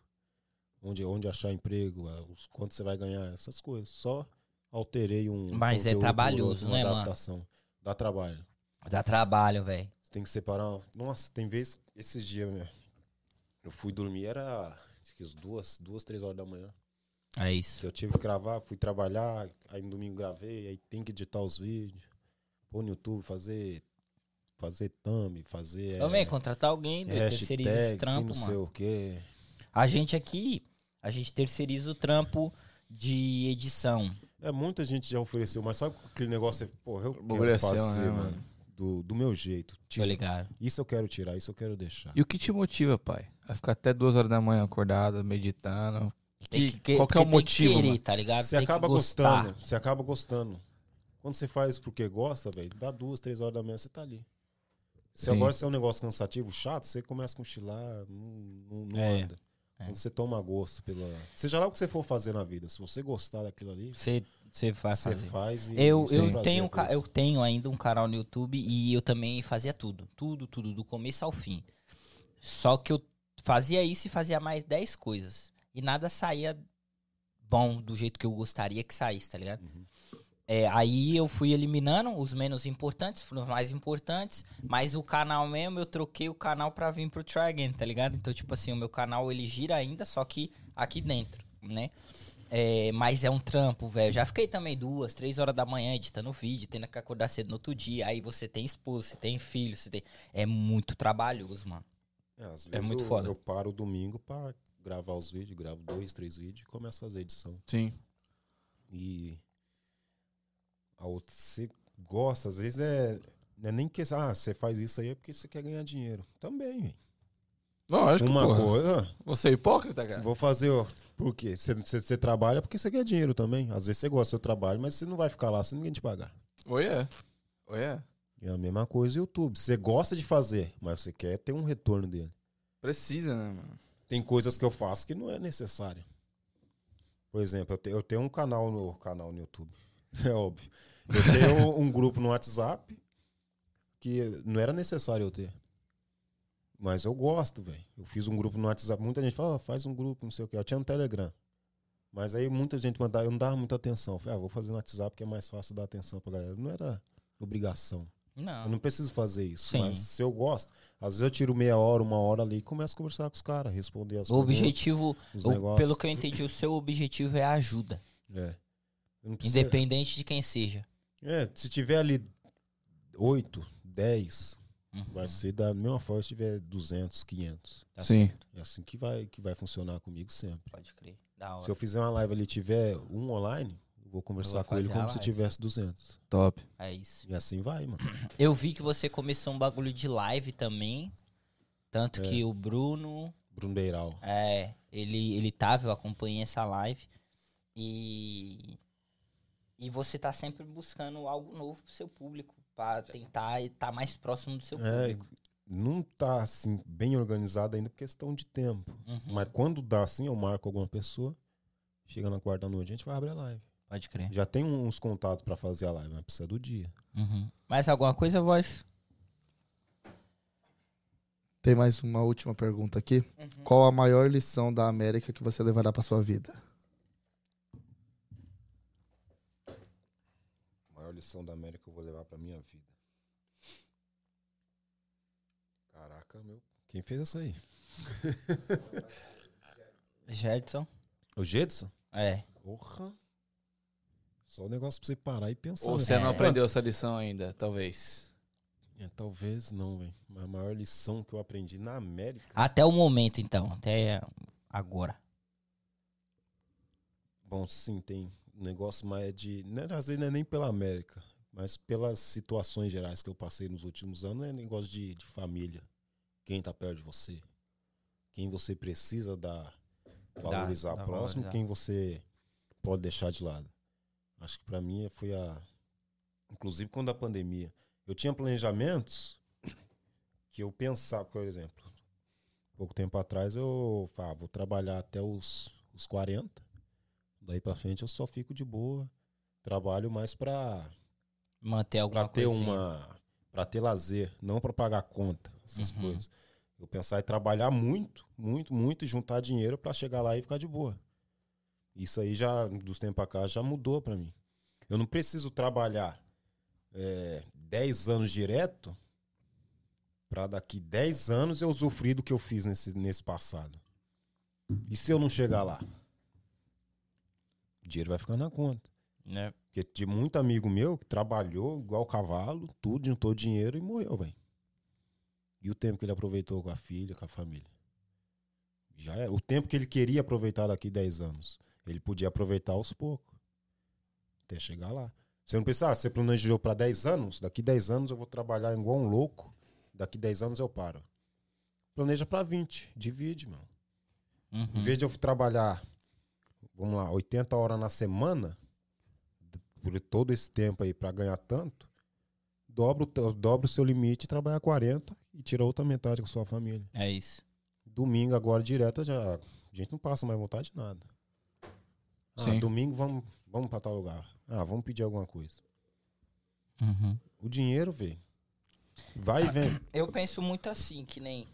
S3: onde onde achar emprego, ah, os, quanto você vai ganhar, essas coisas. Só alterei um
S2: Mas é trabalhoso,
S3: uma
S2: né, mano?
S3: adaptação. Dá trabalho.
S2: Dá trabalho, velho.
S3: Você tem que separar. Nossa, tem vezes esses dias, meu, eu fui dormir era que as duas, duas, três horas da manhã.
S2: É isso.
S3: Que eu tive que gravar, fui trabalhar, aí no domingo gravei, aí tem que editar os vídeos, pôr no YouTube, fazer fazer thumb, fazer
S2: Também,
S3: é,
S2: contratar alguém, doido, terceiriza esse trampo,
S3: não sei
S2: mano.
S3: o quê.
S2: A gente aqui, a gente terceiriza o trampo de edição.
S3: É, muita gente já ofereceu, mas sabe aquele negócio, porra, eu quero
S1: é
S3: fazer,
S1: né,
S3: mano,
S1: mano?
S3: Do, do meu jeito.
S2: Tô
S3: Tira.
S2: ligado.
S3: Isso eu quero tirar, isso eu quero deixar.
S1: E o que te motiva, pai? A ficar até duas horas da manhã acordado, meditando? Que-
S2: que,
S1: qual que é o motivo,
S2: querer, tá ligado?
S3: Você
S2: Tem
S3: acaba gostando, você acaba gostando. Quando você faz porque gosta, velho, dá duas, três horas da manhã, você tá ali. Se
S1: Sim.
S3: agora se é um negócio cansativo, chato, você começa a cochilar, não, não, não
S2: É,
S3: anda.
S2: É.
S3: Quando você toma gosto pela. Seja lá o que você for fazer na vida, se você gostar daquilo ali,
S2: Você, você vai
S3: você
S2: fazer.
S3: faz e.
S2: Eu, eu, tenho, eu tenho ainda um canal no YouTube e eu também fazia tudo. Tudo, tudo, do começo ao fim. Só que eu fazia isso e fazia mais 10 coisas. E nada saía bom do jeito que eu gostaria que saísse, tá ligado?
S3: Uhum.
S2: É, aí eu fui eliminando os menos importantes, os mais importantes, mas o canal mesmo, eu troquei o canal pra vir pro Try Again, tá ligado? Então, tipo assim, o meu canal ele gira ainda, só que aqui dentro, né? É, mas é um trampo, velho. Já fiquei também duas, três horas da manhã editando vídeo, tendo que acordar cedo no outro dia. Aí você tem esposa, você tem filho, você tem. É muito trabalhoso, mano.
S3: É, às
S2: é
S3: vezes
S2: muito
S3: eu,
S2: foda.
S3: Eu paro o domingo pra gravar os vídeos, gravo dois, três vídeos e começo a fazer edição.
S1: Sim.
S3: E a outra, você gosta, às vezes é. Não é nem que ah, você faz isso aí é porque você quer ganhar dinheiro. Também, velho.
S1: Lógico,
S3: Uma
S1: porra.
S3: coisa.
S1: Você é hipócrita, cara?
S3: Vou fazer, ó. Por quê? Você, trabalha porque você quer dinheiro também. Às vezes você gosta do seu trabalho, mas você não vai ficar lá sem ninguém te pagar.
S1: Oi, é. Oi, é.
S3: É a mesma coisa no YouTube. Você gosta de fazer, mas você quer ter um retorno dele.
S1: Precisa, né, mano?
S3: Tem coisas que eu faço que não é necessário. Por exemplo, eu, te- eu tenho um canal no canal no YouTube. É óbvio. Eu tenho um grupo no WhatsApp que não era necessário eu ter. Mas eu gosto, velho. Eu fiz um grupo no WhatsApp. Muita gente fala, "Ah, faz um grupo, não sei o que. Eu tinha no Telegram. Mas aí muita gente mandava, eu não dava muita atenção. Eu falei, ah, vou fazer no WhatsApp que é mais fácil dar atenção pra galera. Não era obrigação. Eu
S2: Não.
S3: não preciso fazer isso.
S2: Sim.
S3: Mas se eu gosto, às vezes eu tiro meia hora, uma hora ali e começo a conversar com os caras, responder as
S2: O
S3: perguntas,
S2: objetivo, o- pelo que eu entendi, o seu objetivo é a ajuda.
S3: É. Não
S2: Independente de quem seja.
S3: É, se tiver ali 8, 10,
S2: Uhum.
S3: vai ser da mesma forma se tiver 200, 500.
S2: Tá
S1: Sim.
S2: certo.
S3: É assim que vai, que vai funcionar comigo sempre.
S2: Pode crer. Da hora.
S3: Se eu fizer uma live ali e tiver um online, vou conversar
S2: vou
S3: com ele como se
S2: live.
S3: tivesse 200.
S1: Top.
S2: É isso.
S3: E assim vai, mano.
S2: Eu vi que você começou um bagulho de live também. Tanto
S3: É.
S2: que o Bruno,
S3: Bruno Beiral.
S2: é, ele, ele tava, eu acompanhei essa live. E. E você tá sempre buscando algo novo pro seu público. Pra tentar estar mais próximo do seu
S3: É,
S2: público.
S3: não tá assim bem organizado ainda por questão de tempo.
S2: Uhum,
S3: Mas quando dá assim, eu marco alguma pessoa, chega na quarta noite, a gente vai abrir a live.
S2: Pode crer.
S3: Já tem uns contatos pra fazer a live, mas precisa do dia.
S2: Uhum. Mais alguma coisa, voz?
S4: Tem mais uma última pergunta aqui. Qual a maior lição da América que você levará pra sua vida?
S3: A maior lição da América que eu vou levar pra minha vida. Caraca, meu. Quem fez essa aí?
S2: Jedson?
S3: O Jedson?
S2: É.
S3: Porra. Só o negócio pra você parar e pensar.
S1: Ou
S3: né?
S1: você não
S2: É.
S1: aprendeu essa lição ainda, talvez.
S3: É, talvez não, velho. Mas a maior lição que eu aprendi na América.
S2: Até o momento, então. Até agora.
S3: Bom, sim, tem um negócio mais de. Né, às vezes não é nem pela América, mas pelas situações gerais que eu passei nos últimos anos, é negócio de, de família. Quem tá perto de você. Quem você precisa dar, valorizar
S2: dá
S3: próximo,
S2: valorizar.
S3: quem você pode deixar de lado. Acho que pra mim foi a. Inclusive quando a pandemia. Eu tinha planejamentos que eu pensava, por exemplo. Pouco tempo atrás eu falava, ah, vou trabalhar até os, os 40. Daí pra frente eu só fico de boa. Trabalho mais pra,
S2: Manter alguma
S3: pra ter
S2: coisinha.
S3: uma. para ter lazer, não pra pagar conta, essas
S2: Uhum.
S3: coisas. Eu pensar em trabalhar muito, muito, muito e juntar dinheiro pra chegar lá e ficar de boa. Isso aí já, dos tempos pra cá, já mudou pra mim. Eu não preciso trabalhar é, 10 anos direto pra daqui 10 anos eu usufruir do que eu fiz nesse, nesse passado. E se eu não chegar lá? O dinheiro vai ficar na conta.
S2: Né?
S3: Porque tinha muito amigo meu que trabalhou igual cavalo, tudo, juntou dinheiro e morreu, velho. E o tempo que ele aproveitou com a filha, com a família? Já é. O tempo que ele queria aproveitar daqui 10 anos. Ele podia aproveitar aos poucos. Até chegar lá. Você não pensa, ah, você planejou para 10 anos? Daqui 10 anos eu vou trabalhar igual um louco. Daqui 10 anos eu paro. Planeja para 20. Divide, mano.
S2: Uhum.
S3: Em vez de eu trabalhar, vamos lá, 80 horas na semana, por todo esse tempo aí pra ganhar tanto, dobra, o dobra o seu limite e trabalha 40 e tira outra metade com a sua família.
S2: É isso.
S3: Domingo agora direto já a gente não passa mais vontade de nada. Ah,
S1: Sim.
S3: domingo vamos, vamos pra tal lugar. Ah, vamos pedir alguma coisa.
S2: Uhum.
S3: O dinheiro, velho. Vai e vem.
S2: Eu penso muito assim, que nem.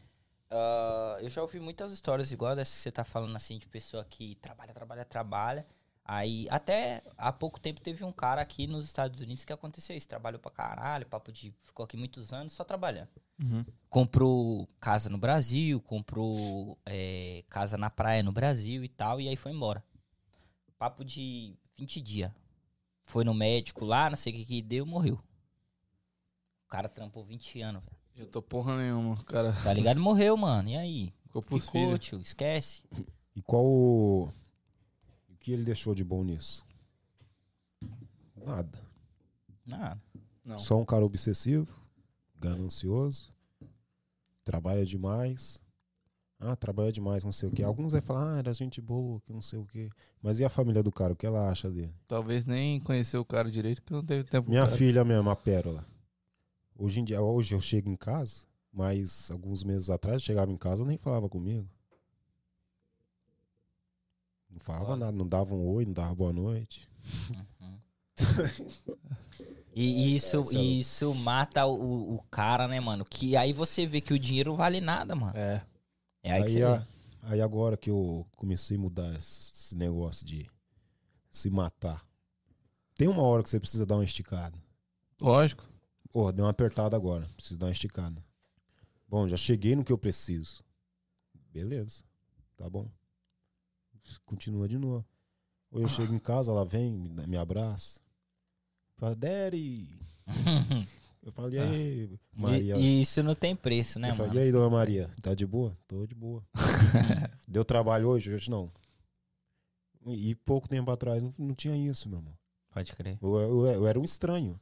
S2: Ah, eu já ouvi muitas histórias igual dessa que você tá falando assim, de pessoa que trabalha, trabalha, trabalha. Aí, até há pouco tempo teve um cara aqui nos Estados Unidos que aconteceu isso. Trabalhou pra caralho, papo de. Ficou aqui muitos anos só trabalhando.
S1: Uhum.
S2: Comprou casa no Brasil, comprou é, casa na praia no Brasil e tal, e aí foi embora. Papo de 20 dias. Foi no médico lá, não sei o que que deu, morreu. O cara trampou 20 anos, velho.
S1: Já tô porra nenhuma, cara.
S2: Tá ligado? Morreu, mano. E aí?
S1: Ficou
S2: Ficou, tio. Esquece.
S3: E qual o. O que ele deixou de bom nisso? Nada.
S2: Nada.
S1: Não.
S3: Só um cara obsessivo, ganancioso, trabalha demais. Ah, trabalha demais, não sei o quê. Alguns vai falar, ah, era gente boa, que não sei o quê. Mas e a família do cara? O que ela acha dele?
S1: Talvez nem conheceu o cara direito, que não teve tempo.
S3: Minha
S1: cara.
S3: filha mesmo, a Pérola. Hoje em dia, hoje eu chego em casa, mas alguns meses atrás eu chegava em casa e nem falava comigo. Não falava
S2: Olha.
S3: nada, não dava um oi, não dava boa noite.
S2: Uhum. E isso,
S3: é
S2: isso mata o, o cara, né, mano? Que aí você vê que o dinheiro vale nada, mano.
S1: É.
S2: É aí, que
S3: Aí,
S2: você
S3: a-
S2: vê.
S3: aí agora que eu comecei a mudar esse esse negócio de se matar. Tem uma hora que você precisa dar uma esticada.
S1: Lógico.
S3: Pô, deu uma apertada agora. Preciso dar uma esticada. Bom, já cheguei no que eu preciso. Beleza. Tá bom. Continua de novo. Ou eu chego em casa, ela vem, me, abraça. Fala, Daddy. Eu falo, e aí, Maria?
S2: E, e isso não tem preço, né,
S3: eu falo,
S2: mano?
S3: e aí, dona Maria? Tá de boa? Tô de boa. Deu trabalho hoje? Hoje não. E pouco tempo atrás não, não tinha isso, meu irmão.
S2: Pode crer.
S3: Eu, eu- eu era um estranho.